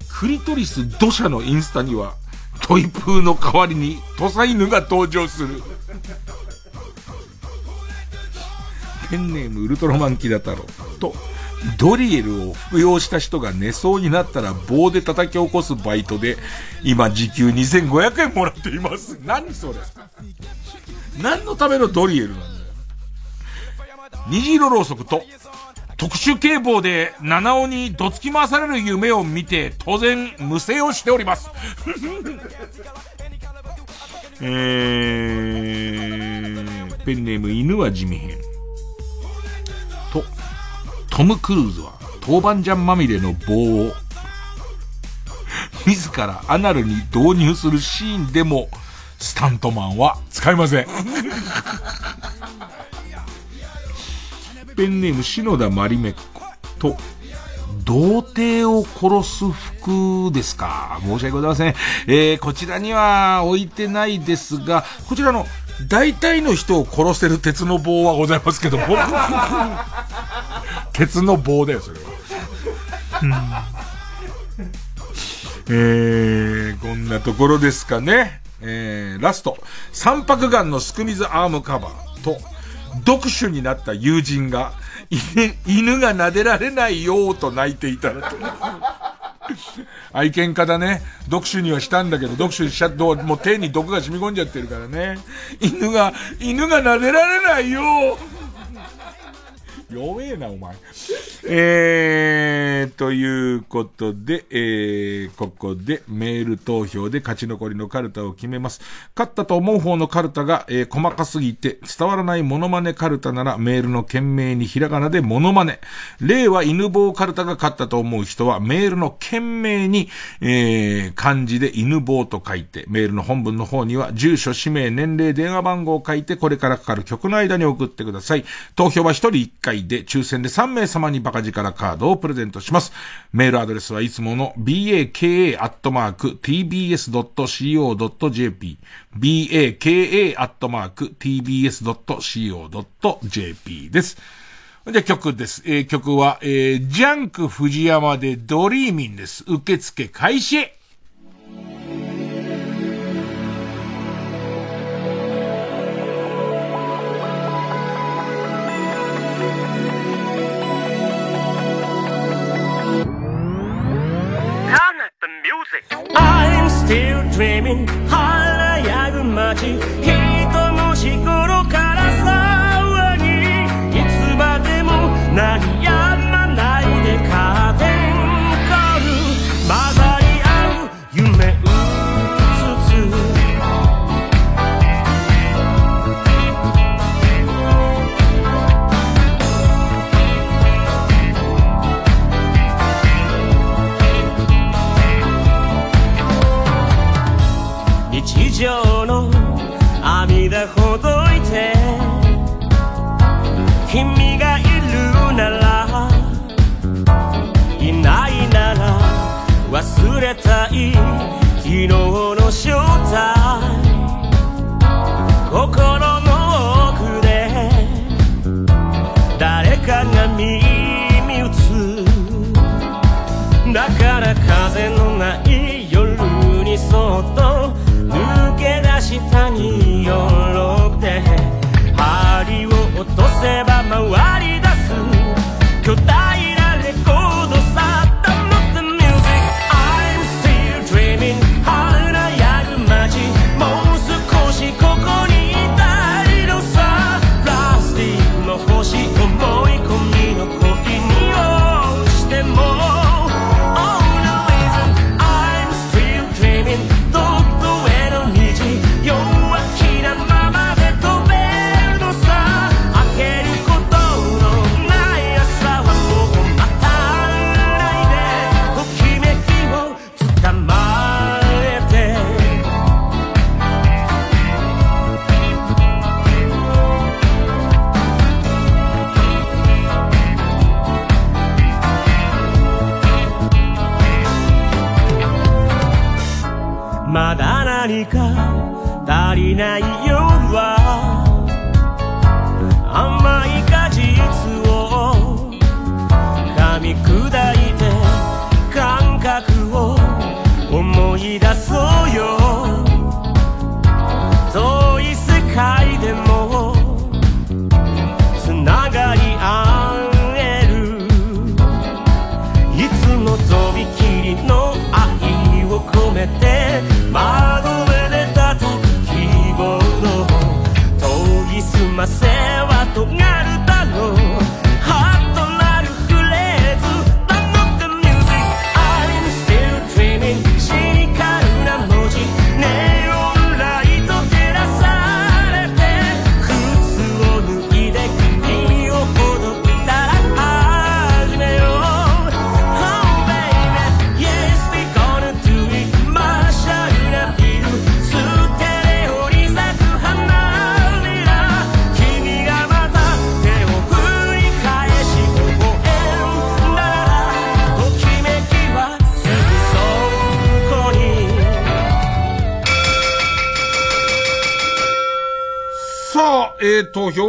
クリトリス土砂のインスタには、トイプーの代わりに土佐犬が登場する。ペンネームウルトラマンキダ太郎と、ドリエルを服用した人が寝そうになったら棒で叩き起こすバイトで、今時給2500円もらっています。何それ何のためのドリエルなんだよ。虹色ろうそくと、特殊警棒で七尾にどつき回される夢を見て、当然無声をしております。えー、ペンネーム犬は地味編。と、トム・クルーズは豆板醤まみれの棒を、自らアナルに導入するシーンでも、スタントマンは使いません。ペンネーム篠田まりめっ子と、童貞を殺す服ですか。申し訳ございません。えー、こちらには置いてないですが、こちらの、大体の人を殺せる鉄の棒はございますけども。鉄の棒だよ、それは。えー、こんなところですかね。えー、ラスト。三白眼のスクミズアームカバーと、読書になった友人が、犬、が撫でられないよと泣いていたらと。愛犬家だね。読書にはしたんだけど、読書しちゃっと、もう手に毒が染み込んじゃってるからね。犬が、犬が撫でられないよ弱えな、お前。えー、ということで、えー、ここでメール投票で勝ち残りのカルタを決めます。勝ったと思う方のカルタが、えー、細かすぎて伝わらないモノマネカルタならメールの件名にひらがなでモノマネ。令和犬棒カルタが勝ったと思う人はメールの件名に、えー、漢字で犬棒と書いて、メールの本文の方には住所、氏名、年齢、電話番号を書いて、これからかかる曲の間に送ってください。投票は1人1回で、抽選で3名様にバカ力カードをプレゼントします。メールアドレスはいつもの baka.tbs.co.jp baka.tbs.co.jp です。じゃあ曲です。えー、曲は、えー、ジャンクフジヤマで Dreamin' です。受付開始 I'm still dreaming. 華やぐ街。人の日頃から騒ぎ。いつまでも泣き上の網でほどいて君がいるならいないなら忘れたい昨日の正体ない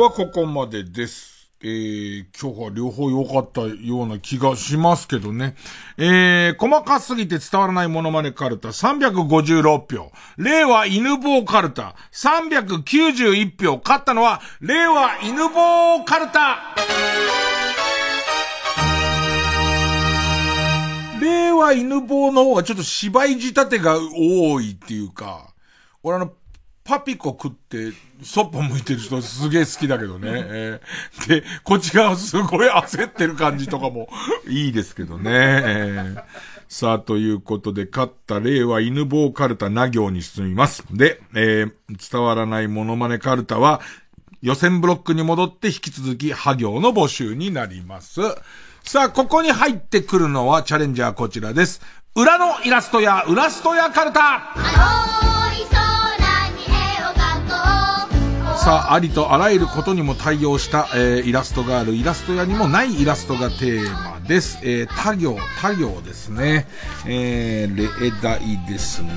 はここまでです。えー、今日は両方良かったような気がしますけどね。えー、細かすぎて伝わらないモノマネカルタ356票。令和犬棒カルタ391票。勝ったのは、令和犬棒カルタ令和犬棒の方がちょっと芝居仕立てが多いっていうか、俺あの、パピコ食って、そっぽ向いてる人すげえ好きだけどね。えーで、こっち側すごい焦ってる感じとかもいいですけどね。えーさあ、ということで、勝った例は犬棒カルタな行に進みます。で、えー伝わらないモノマネカルタは、予選ブロックに戻って引き続き、破行の募集になります。さあ、ここに入ってくるのは、チャレンジャーこちらです。裏のイラストや、ウラストやカルタさあ、ありとあらゆることにも対応した、えーイラストがあるイラスト屋にもないイラストがテーマです。えー他行、他行ですね。えー、例題ですが、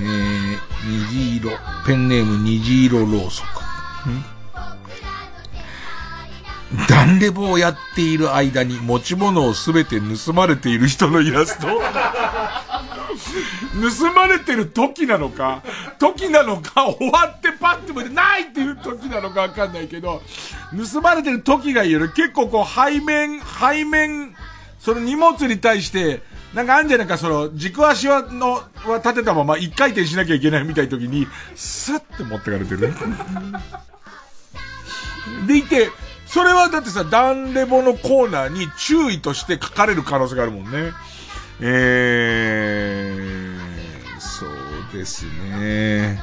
えー、虹色、ペンネーム虹色ろうそく。んダンレボをやっている間に持ち物をすべて盗まれている人のイラスト盗まれてる時なのか、時なのか、終わってパッて向いてないっていう時なのかわかんないけど、盗まれてる時が言える。結構こう背面、背面、その荷物に対して、なんかあんじゃないか、その、軸足は、の、は立てたまま一回転しなきゃいけないみたいな時に、スッて持ってかれてる。でいて、それはだってさ、ダンレボのコーナーに注意として書かれる可能性があるもんね。えー、そうですね。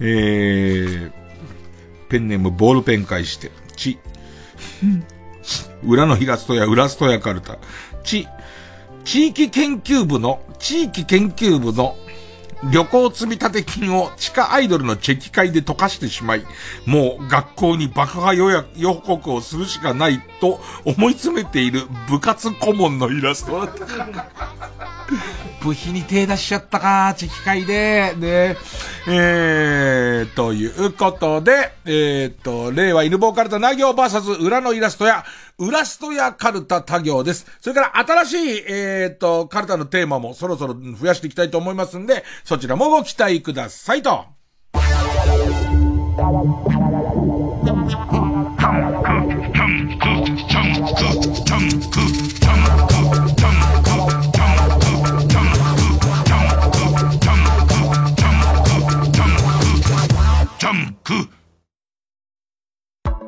えー、ペンネームボールペン返して、ち。裏のイラストや裏ストやカルタ。ち、地域研究部の、地域研究部の旅行積立金を地下アイドルのチェキ会で溶かしてしまい、もう学校に爆破予約予告をするしかないと思い詰めている部活顧問のイラスト。部費に手出しちゃったか、チェキ会で。ね。えー、ということで、えー、と、令和犬棒カルタな行 VS 裏のイラストや、裏ストやカルタ他行です。それから新しい、えー、と、カルタのテーマもそろそろ増やしていきたいと思いますんで、そちらもご期待くださいと。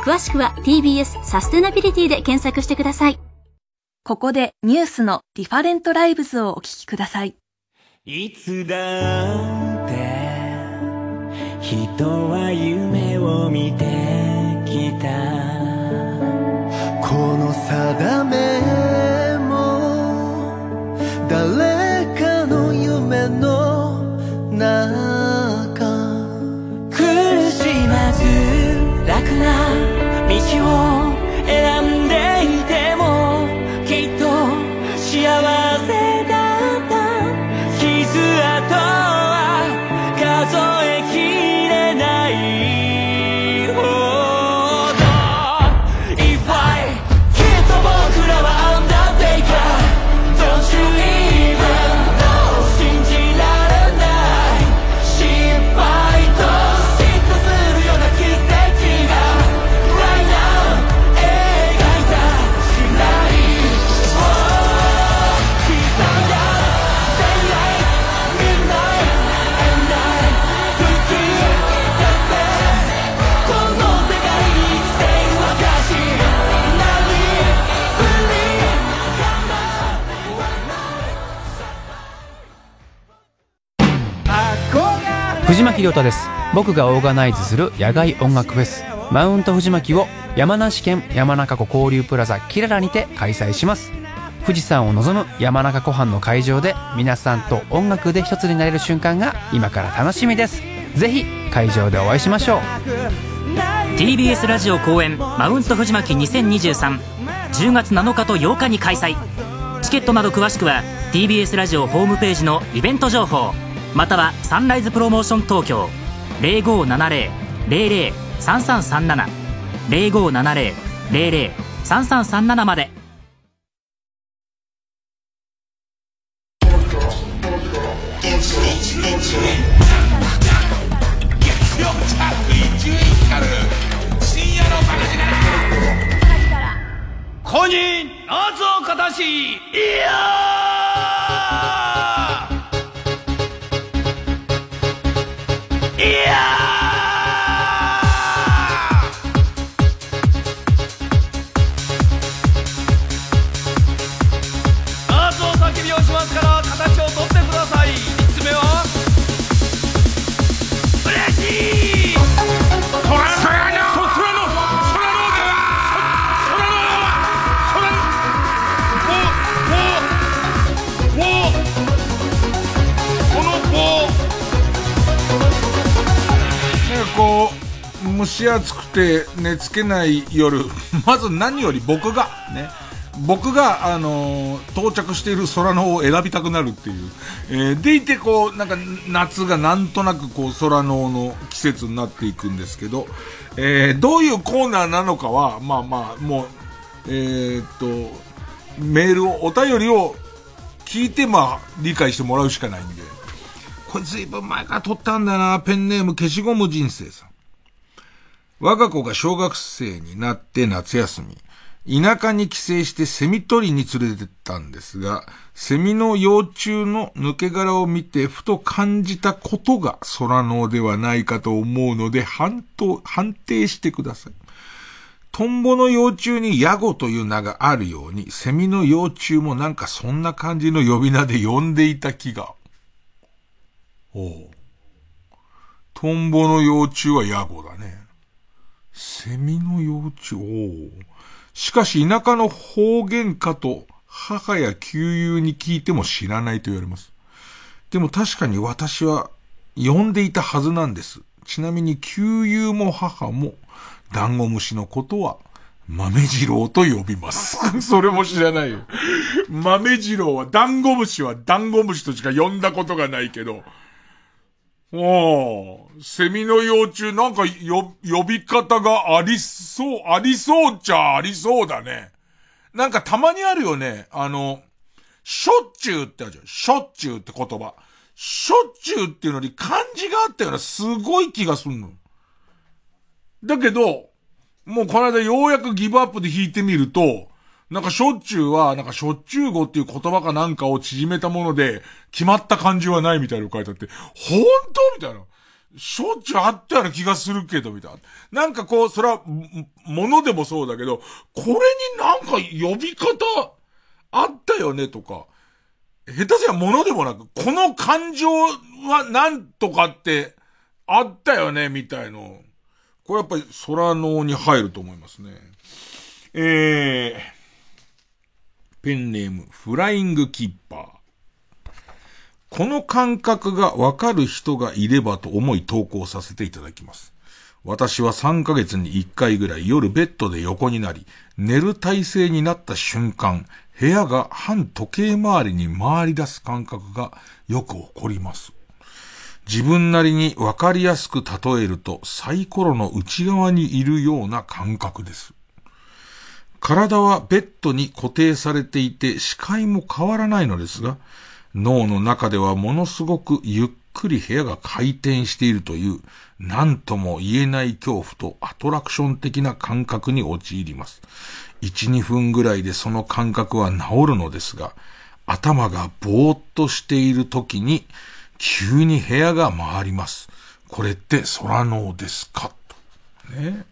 詳しくは TBS サステナビリティで検索してください。ここでニュースの Different Lives をお聞きください。いつだって人は夢を見てきたこの定めも誰道藤巻亮太です。僕がオーガナイズする野外音楽フェス。マウント藤巻を山梨県山中湖交流プラザキララにて開催します。富士山を望む山中湖畔の会場で皆さんと音楽で一つになれる瞬間が今から楽しみです。ぜひ会場でお会いしましょう。TBS ラジオ公演マウント藤巻202310月7日と8日に開催。チケットなど詳しくは TBS ラジオホームページのイベント情報。またはサンライズプロモーション東京。0570-003337 0570-003337まで。暑くて寝つけない夜 まず何より僕がね僕が、あのー到着している空の方を選びたくなるっていう。えーでいて、こう、なんか、夏がなんとなく、こう、空のの季節になっていくんですけど、えーどういうコーナーなのかは、まあまあ、もう、えーっと、メールを、お便りを聞いて、まあ、理解してもらうしかないんで。これずいぶん前から撮ったんだよな、ペンネーム消しゴム人生さん。我が子が小学生になって夏休み、田舎に帰省してセミ取りに連れてったんですが、セミの幼虫の抜け殻を見てふと感じたことが空脳ではないかと思うので、判、判定してください。トンボの幼虫にヤゴという名があるように、セミの幼虫もなんかそんな感じの呼び名で呼んでいた気が。おう。トンボの幼虫はヤゴだね。セミの幼虫、おう。しかし田舎の方言かと母や旧友に聞いても知らないと言われます。でも確かに私は呼んでいたはずなんです。ちなみに旧友も母もダンゴムシのことは豆次郎と呼びます。それも知らないよ。豆次郎はダンゴムシはダンゴムシとしか呼んだことがないけど、おー、セミの幼虫なんかよ、呼び方がありそう、ありそうっちゃありそうだね。なんかたまにあるよね。あの、しょっちゅうってあるじゃん。しょっちゅうって言葉。しょっちゅうっていうのに漢字があったようなすごい気がするの。だけど、もうこの間ようやくギブアップで弾いてみると、なんかしょっちゅうは、なんかしょっちゅう語っていう言葉かなんかを縮めたもので、決まった漢字はないみたいなの書いてあって、本当みたいな。しょっちゅうあったような気がするけど、みたいな。なんかこう、それは、もものでもそうだけど、これになんか呼び方、あったよねとか、下手すりゃものでもなく、この感情はなんとかって、あったよねみたいの。これやっぱり空脳に入ると思いますね。えー、ペンネーム、フライングキッパー。この感覚がわかる人がいればと思い投稿させていただきます。私は3ヶ月に1回ぐらい夜ベッドで横になり、寝る体勢になった瞬間、部屋が反時計回りに回り出す感覚がよく起こります。自分なりにわかりやすく例えるとサイコロの内側にいるような感覚です。体はベッドに固定されていて視界も変わらないのですが、脳の中ではものすごくゆっくり部屋が回転しているという、何とも言えない恐怖とアトラクション的な感覚に陥ります。1、2分ぐらいでその感覚は治るのですが、頭がぼーっとしている時に、急に部屋が回ります。これって空脳ですか？とね。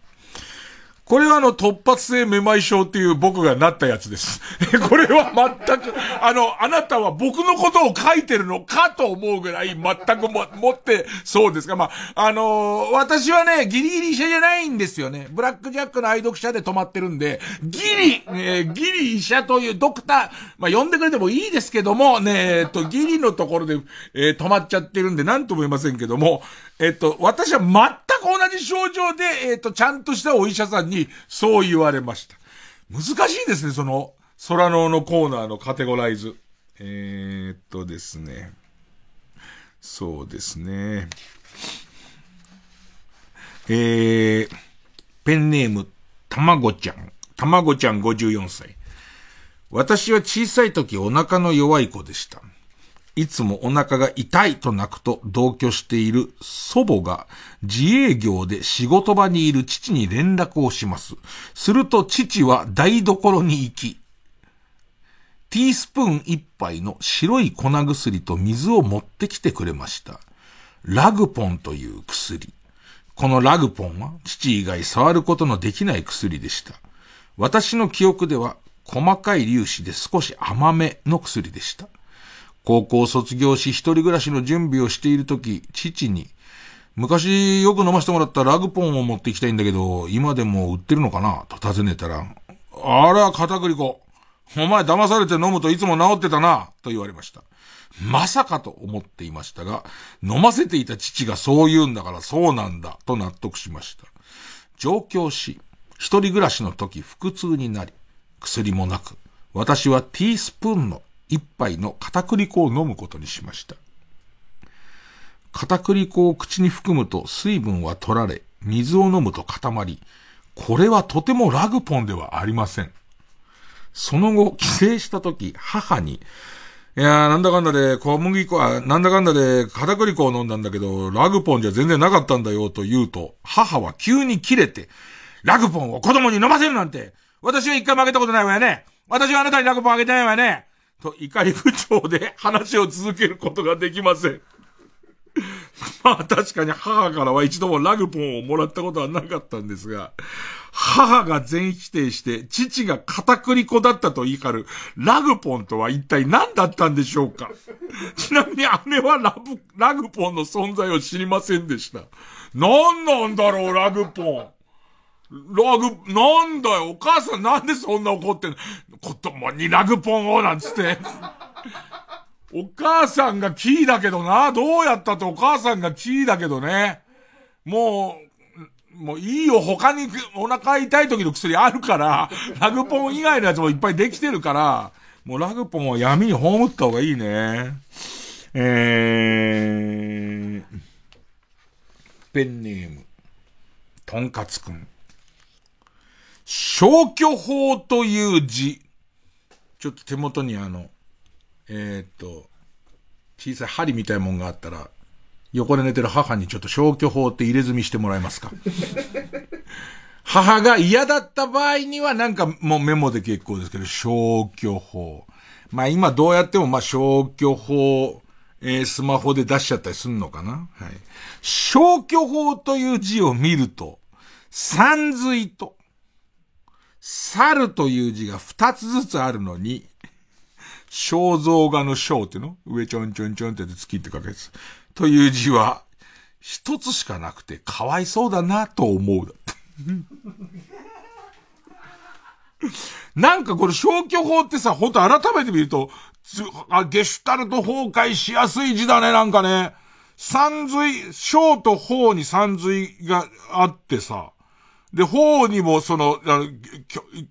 これはあの突発性めまい症っていう僕がなったやつです。これは全く、あの、あなたは僕のことを書いてるのかと思うぐらい全くも、持ってそうですが、まあ、あのー、私はね、ギリギリ医者じゃないんですよね。ブラックジャックの愛読者で止まってるんで、ギリ、えー、ギリ医者というドクター、まあ、呼んでくれてもいいですけども、ね、えっと、ギリのところで、えー、止まっちゃってるんで、なんとも言いませんけども、えっと、私は全く同じ症状で、えっと、ちゃんとしたお医者さんにそう言われました。難しいですね、その、空ののコーナーのカテゴライズ。えー、っとですね。そうですね。えー、ペンネーム、たまごちゃん。たまごちゃん54歳。私は小さい時お腹の弱い子でした。いつもお腹が痛いと泣くと同居している祖母が自営業で仕事場にいる父に連絡をします。すると父は台所に行き、ティースプーン一杯の白い粉薬と水を持ってきてくれました。ラグポンという薬。このラグポンは父以外触ることのできない薬でした。私の記憶では細かい粒子で少し甘めの薬でした。高校を卒業し一人暮らしの準備をしているとき、父に、昔よく飲ませてもらったラグポンを持っていきたいんだけど、今でも売ってるのかな?と尋ねたら、あら、片栗粉。お前騙されて飲むといつも治ってたな、と言われました。まさかと思っていましたが、飲ませていた父がそう言うんだからそうなんだ、と納得しました。上京し、一人暮らしの時腹痛になり、薬もなく、私はティースプーンの一杯の片栗粉を飲むことにしました。片栗粉を口に含むと水分は取られ、水を飲むと固まり、これはとてもラグポンではありません。その後、帰省した時、母に、いやー、なんだかんだで、小麦粉は、なんだかんだで、片栗粉を飲んだんだけど、ラグポンじゃ全然なかったんだよ、と言うと、母は急に切れて、ラグポンを子供に飲ませるなんて、私は一回もあげたことないわよね。私はあなたにラグポンあげてないわよね。と怒り口調で話を続けることができません。まあ確かに母からは一度もラグポンをもらったことはなかったんですが、母が全否定して、父が片栗粉だったと言い張る、ラグポンとは一体何だったんでしょうか ちなみに姉はラブ、ラグポンの存在を知りませんでした。何なんだろう、ラグポン。ラグ、なんだよ、お母さんなんでそんな怒ってんの子供にラグポンをなんつって。お母さんがキーだけどな、どうやったってお母さんがキーだけどね。もう、もういいよ、他にお腹痛い時の薬あるから、ラグポン以外のやつもいっぱいできてるから、もうラグポンは闇に葬った方がいいね。えー、ペンネーム、とんかつくん。消去法という字。ちょっと手元にあの、えー、っと、小さい針みたいもんがあったら、横で寝てる母にちょっと消去法って入れ墨してもらえますか？母が嫌だった場合にはなんかもうメモで結構ですけど、消去法。まあ今どうやってもまあ消去法、えー、スマホで出しちゃったりすんのかな？はい。消去法という字を見ると、三髄と、猿という字が二つずつあるのに、肖像画の肖っていうの？上ちょんちょんちょんって月って書くやつ。という字は、一つしかなくて、かわいそうだなと思う。なんかこれ消去法ってさ、ほんと改めて見ると、あ、ゲシュタルト崩壊しやすい字だね、なんかね。三髄、小と法に三髄があってさ、で、方にもその、あの、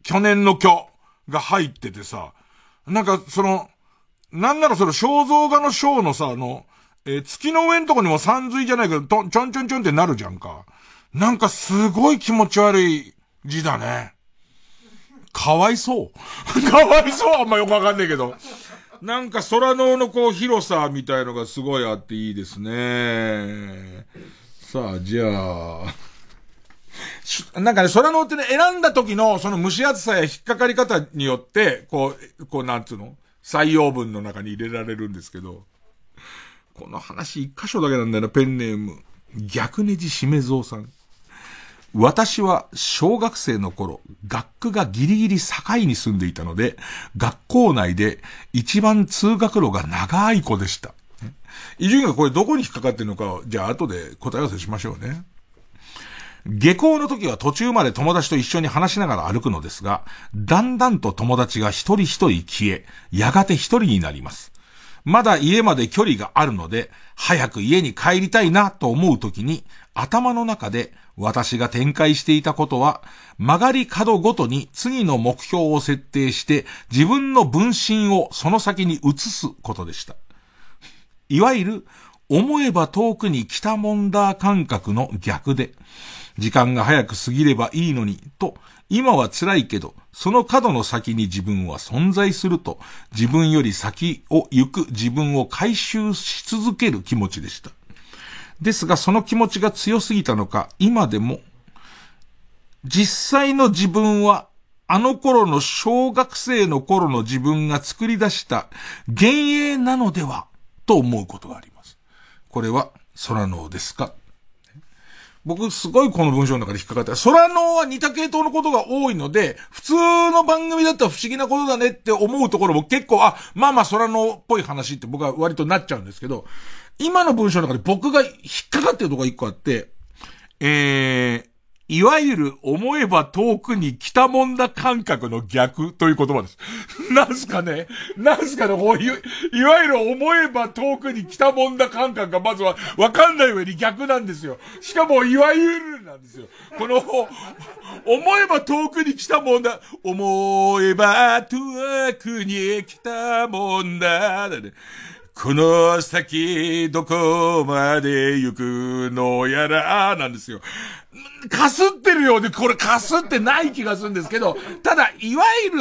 去年の虚が入っててさ、なんかその、なんならその肖像画の章のさ、あの、えー、月の上のとこにも三髄じゃないけど、と、ちょんちょんちょんってなるじゃんか。なんかすごい気持ち悪い字だね。かわいそう。かわいそうあんまよくわかんないけど。なんか空ののこう広さみたいのがすごいあっていいですね。さあ、じゃあ。なんかね、空のってね、選んだ時のその蒸し暑さや引っかかり方によって、こう、こうなんつうの？採用文の中に入れられるんですけど、この話一箇所だけなんだよな、ペンネーム。逆ネジしめぞうさん。私は小学生の頃、学区がギリギリ境に住んでいたので、学校内で一番通学路が長い子でした。伊集院がこれどこに引っかかってるのかじゃあ後で答え合わせしましょうね。下校の時は途中まで友達と一緒に話しながら歩くのですが、だんだんと友達が一人一人消え、やがて一人になります。まだ家まで距離があるので、早く家に帰りたいなと思う時に、頭の中で私が展開していたことは、曲がり角ごとに次の目標を設定して、自分の分身をその先に移すことでした。いわゆる、思えば遠くに来たもんだ感覚の逆で、時間が早く過ぎればいいのに、と、今は辛いけど、その角の先に自分は存在すると、自分より先を行く自分を回収し続ける気持ちでした。ですが、その気持ちが強すぎたのか、今でも、実際の自分は、あの頃の小学生の頃の自分が作り出した幻影なのでは、と思うことがあります。これは、空のですか？僕すごいこの文章の中で引っかかった、空のは似た系統のことが多いので、普通の番組だったら不思議なことだねって思うところも結構、あ、まあまあ空のっぽい話って僕は割となっちゃうんですけど、今の文章の中で僕が引っかかってるとこが一個あって、えー、いわゆる思えば遠くに来たもんだ感覚の逆という言葉です。なんすかね？なんすかね？こういいわゆる思えば遠くに来たもんだ感覚がまずはわかんない上に逆なんですよ。しかもいわゆるなんですよ。この、思えば遠くに来たもんだ。思えば遠くに来たもんだ。だねこの先どこまで行くのやら、なんですよ。かすってるようで、これかすってない気がするんですけど、ただ、いわゆる、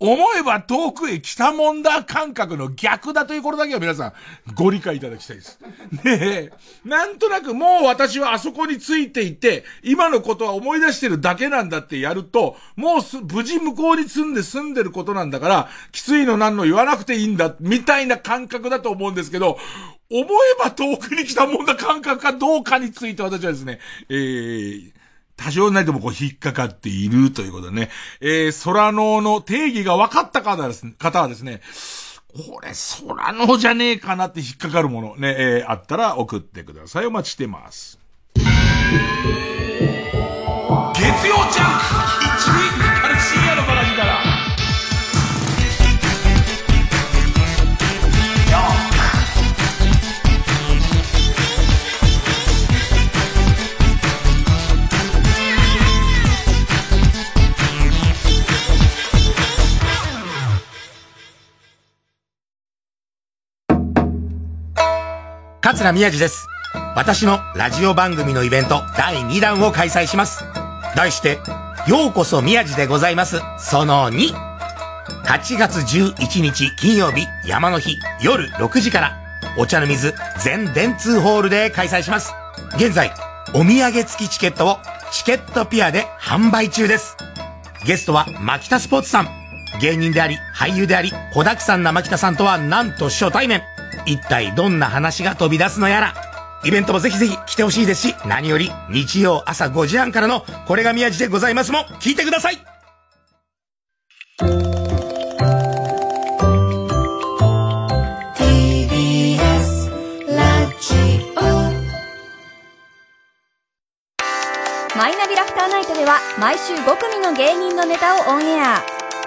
思えば遠くへ来たもんだ感覚の逆だということだけは皆さんご理解いただきたいです。ねえ。なんとなくもう私はあそこについていて、今のことは思い出してるだけなんだってやると、もう無事向こうに住んで住んでることなんだから、きついのなんの言わなくていいんだ、みたいな感覚だと思うんですけど、思えば遠くに来たもんだ感覚かどうかについて私はですね、えー、多少なりともこう引っかかっているということでね、えー、空脳の定義が分かった方です、ね方はですね、これ空脳じゃねえかなって引っかかるものね、えー、あったら送ってください。お待ちしてます。月曜ジャンク桂宮治です。私のラジオ番組のイベント第2弾を開催します。題して、ようこそ宮治でございます。その2。8月11日金曜日山の日夜6時から、お茶の水全電通ホールで開催します。現在、お土産付きチケットをチケットピアで販売中です。ゲストは牧田スポーツさん。芸人であり、俳優であり、子沢山な牧田さんとはなんと初対面。一体どんな話が飛び出すのやら。イベントもぜひぜひ来てほしいですし、何より日曜朝5時半からのこれが宮地でございますも聞いてくださいマイナビラフターナイトでは毎週5組の芸人のネタをオンエア。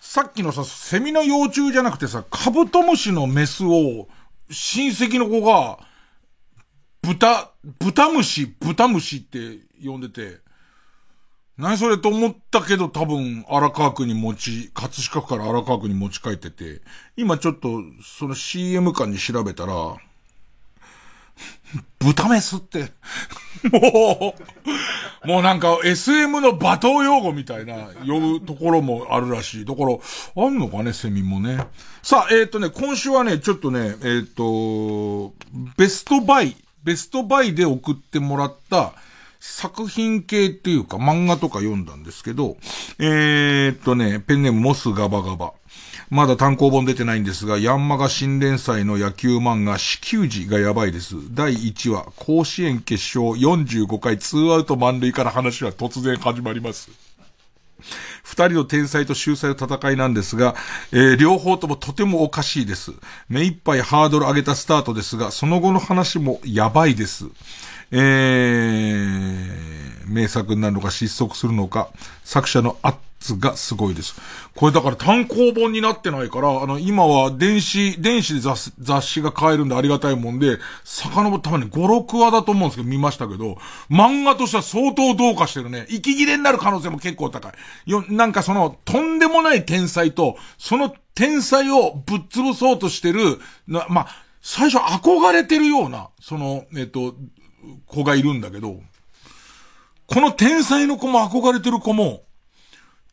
さっきのさ、セミの幼虫じゃなくてさ、カブトムシのメスを、親戚の子が、豚、豚虫、豚虫って呼んでて、何それと思ったけど多分荒川区に持ち、葛飾区から荒川区に持ち帰ってて、今ちょっとその CM 館に調べたら、豚メスって、もう、もうなんか SM の罵倒用語みたいな呼ぶところもあるらしい。だから、あんのかね、セミもね。さあ、えっ、とね、今週はね、ちょっとね、えっ、と、ベストバイ、ベストバイで送ってもらった作品系っていうか漫画とか読んだんですけど、えーっとね、ペンネームモスガバガバ。まだ単行本出てないんですが、ヤンマガ新連載の野球漫画、死球時がやばいです。第1話、甲子園決勝45回ツーアウト満塁から話は突然始まります。二人の天才と秀才の戦いなんですが、えー両方ともとてもおかしいです。目いっぱいハードル上げたスタートですが、その後の話もやばいです。えー、名作になるのか失速するのか、作者の圧がすごいです。これだから単行本になってないから、あの、今は電子、電子で雑雑誌が買えるんでありがたいもんで、遡ったまに5、6話だと思うんですけど、見ましたけど、漫画としては相当どうかしてるね。息切れになる可能性も結構高い。よ、なんかその、とんでもない天才と、その天才をぶっ潰そうとしてる、な、まあ、最初憧れてるような、その、えっと、子がいるんだけど、この天才の子も憧れてる子も、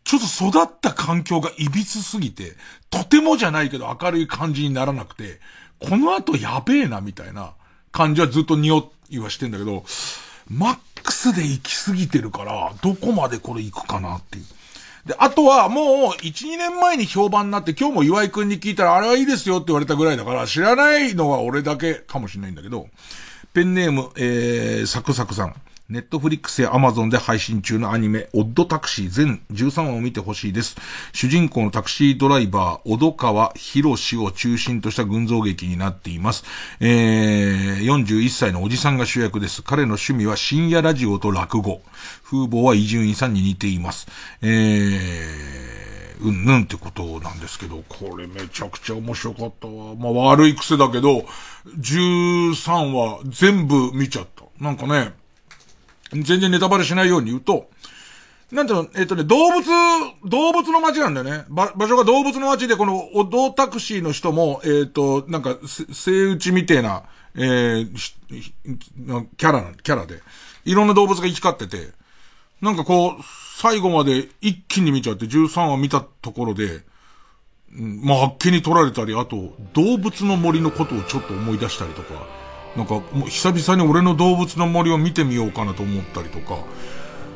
ちょっと育った環境が歪すぎて、とてもじゃないけど明るい感じにならなくて、この後やべえなみたいな感じはずっと匂いはしてんだけど、マックスで行き過ぎてるから、どこまでこれ行くかなっていう。で、あとはもう、1、2年前に評判になって、今日も岩井くんに聞いたら、あれはいいですよって言われたぐらいだから、知らないのは俺だけかもしれないんだけど、ペンネーム、えー、サクサクさん。ネットフリックスやアマゾンで配信中のアニメ、オッドタクシー全13話を見てほしいです。主人公のタクシードライバー、小戸川博士を中心とした群像劇になっています。えー、41歳のおじさんが主役です。彼の趣味は深夜ラジオと落語。風貌は伊集院さんに似ています。えー、うんぬんってことなんですけど、これめちゃくちゃ面白かったわ。まあ悪い癖だけど、13話全部見ちゃった。なんかね、全然ネタバレしないように言うと、なんていうの、えっ、とね、動物、動物の街なんだよね。場所が動物の街で、この、おドタクシーの人も、えっ、と、なんか、生打ちみてえな、えー、キャラ、キャラで、いろんな動物が行き交ってて、なんかこう、最後まで一気に見ちゃって、13話見たところで、まあ、あっけに取られたり、あと、動物の森のことをちょっと思い出したりとか、なんか、もう久々に俺の動物の森を見てみようかなと思ったりとか、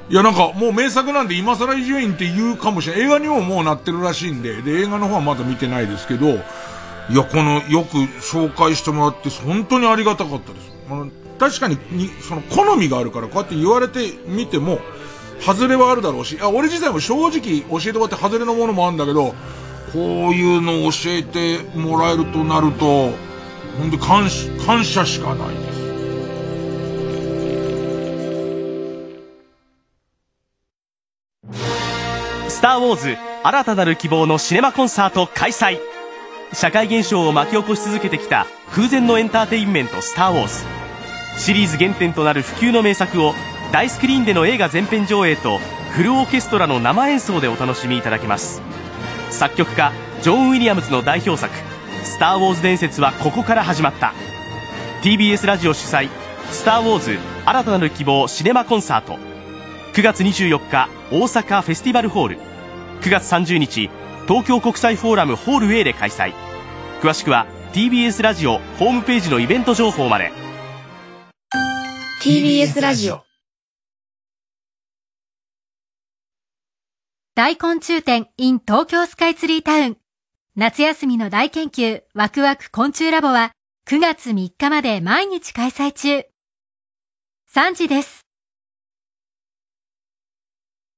いやなんかもう名作なんで今更伊集院って言うかもしれない。映画にももうなってるらしいんで、で、映画の方はまだ見てないですけど、いや、この、よく紹介してもらって、本当にありがたかったです。あの確かにに、その、好みがあるから、こうやって言われてみても、外れはあるだろうし、あ俺自体も正直教えてもらって外れのものもあるんだけど、こういうのを教えてもらえるとなると、ほんと感謝、感謝しかないです。スター・ウォーズ新たなる希望のシネマコンサート開催。社会現象を巻き起こし続けてきた空前のエンターテインメント「スター・ウォーズ」シリーズ原点となる不朽の名作を大スクリーンでの映画全編上映とフルオーケストラの生演奏でお楽しみいただけます。作曲家ジョン・ウィリアムズの代表作「スター・ウォーズ伝説」はここから始まった。TBS ラジオ主催「スター・ウォーズ新たなる希望シネマコンサート」9月24日大阪フェスティバルホール。9月30日東京国際フォーラムホール A で開催。詳しくは TBS ラジオホームページのイベント情報まで。TBS ラジオ。大昆虫展 in 東京スカイツリータウン。夏休みの大研究ワクワク昆虫ラボは9月3日まで毎日開催中。3時です。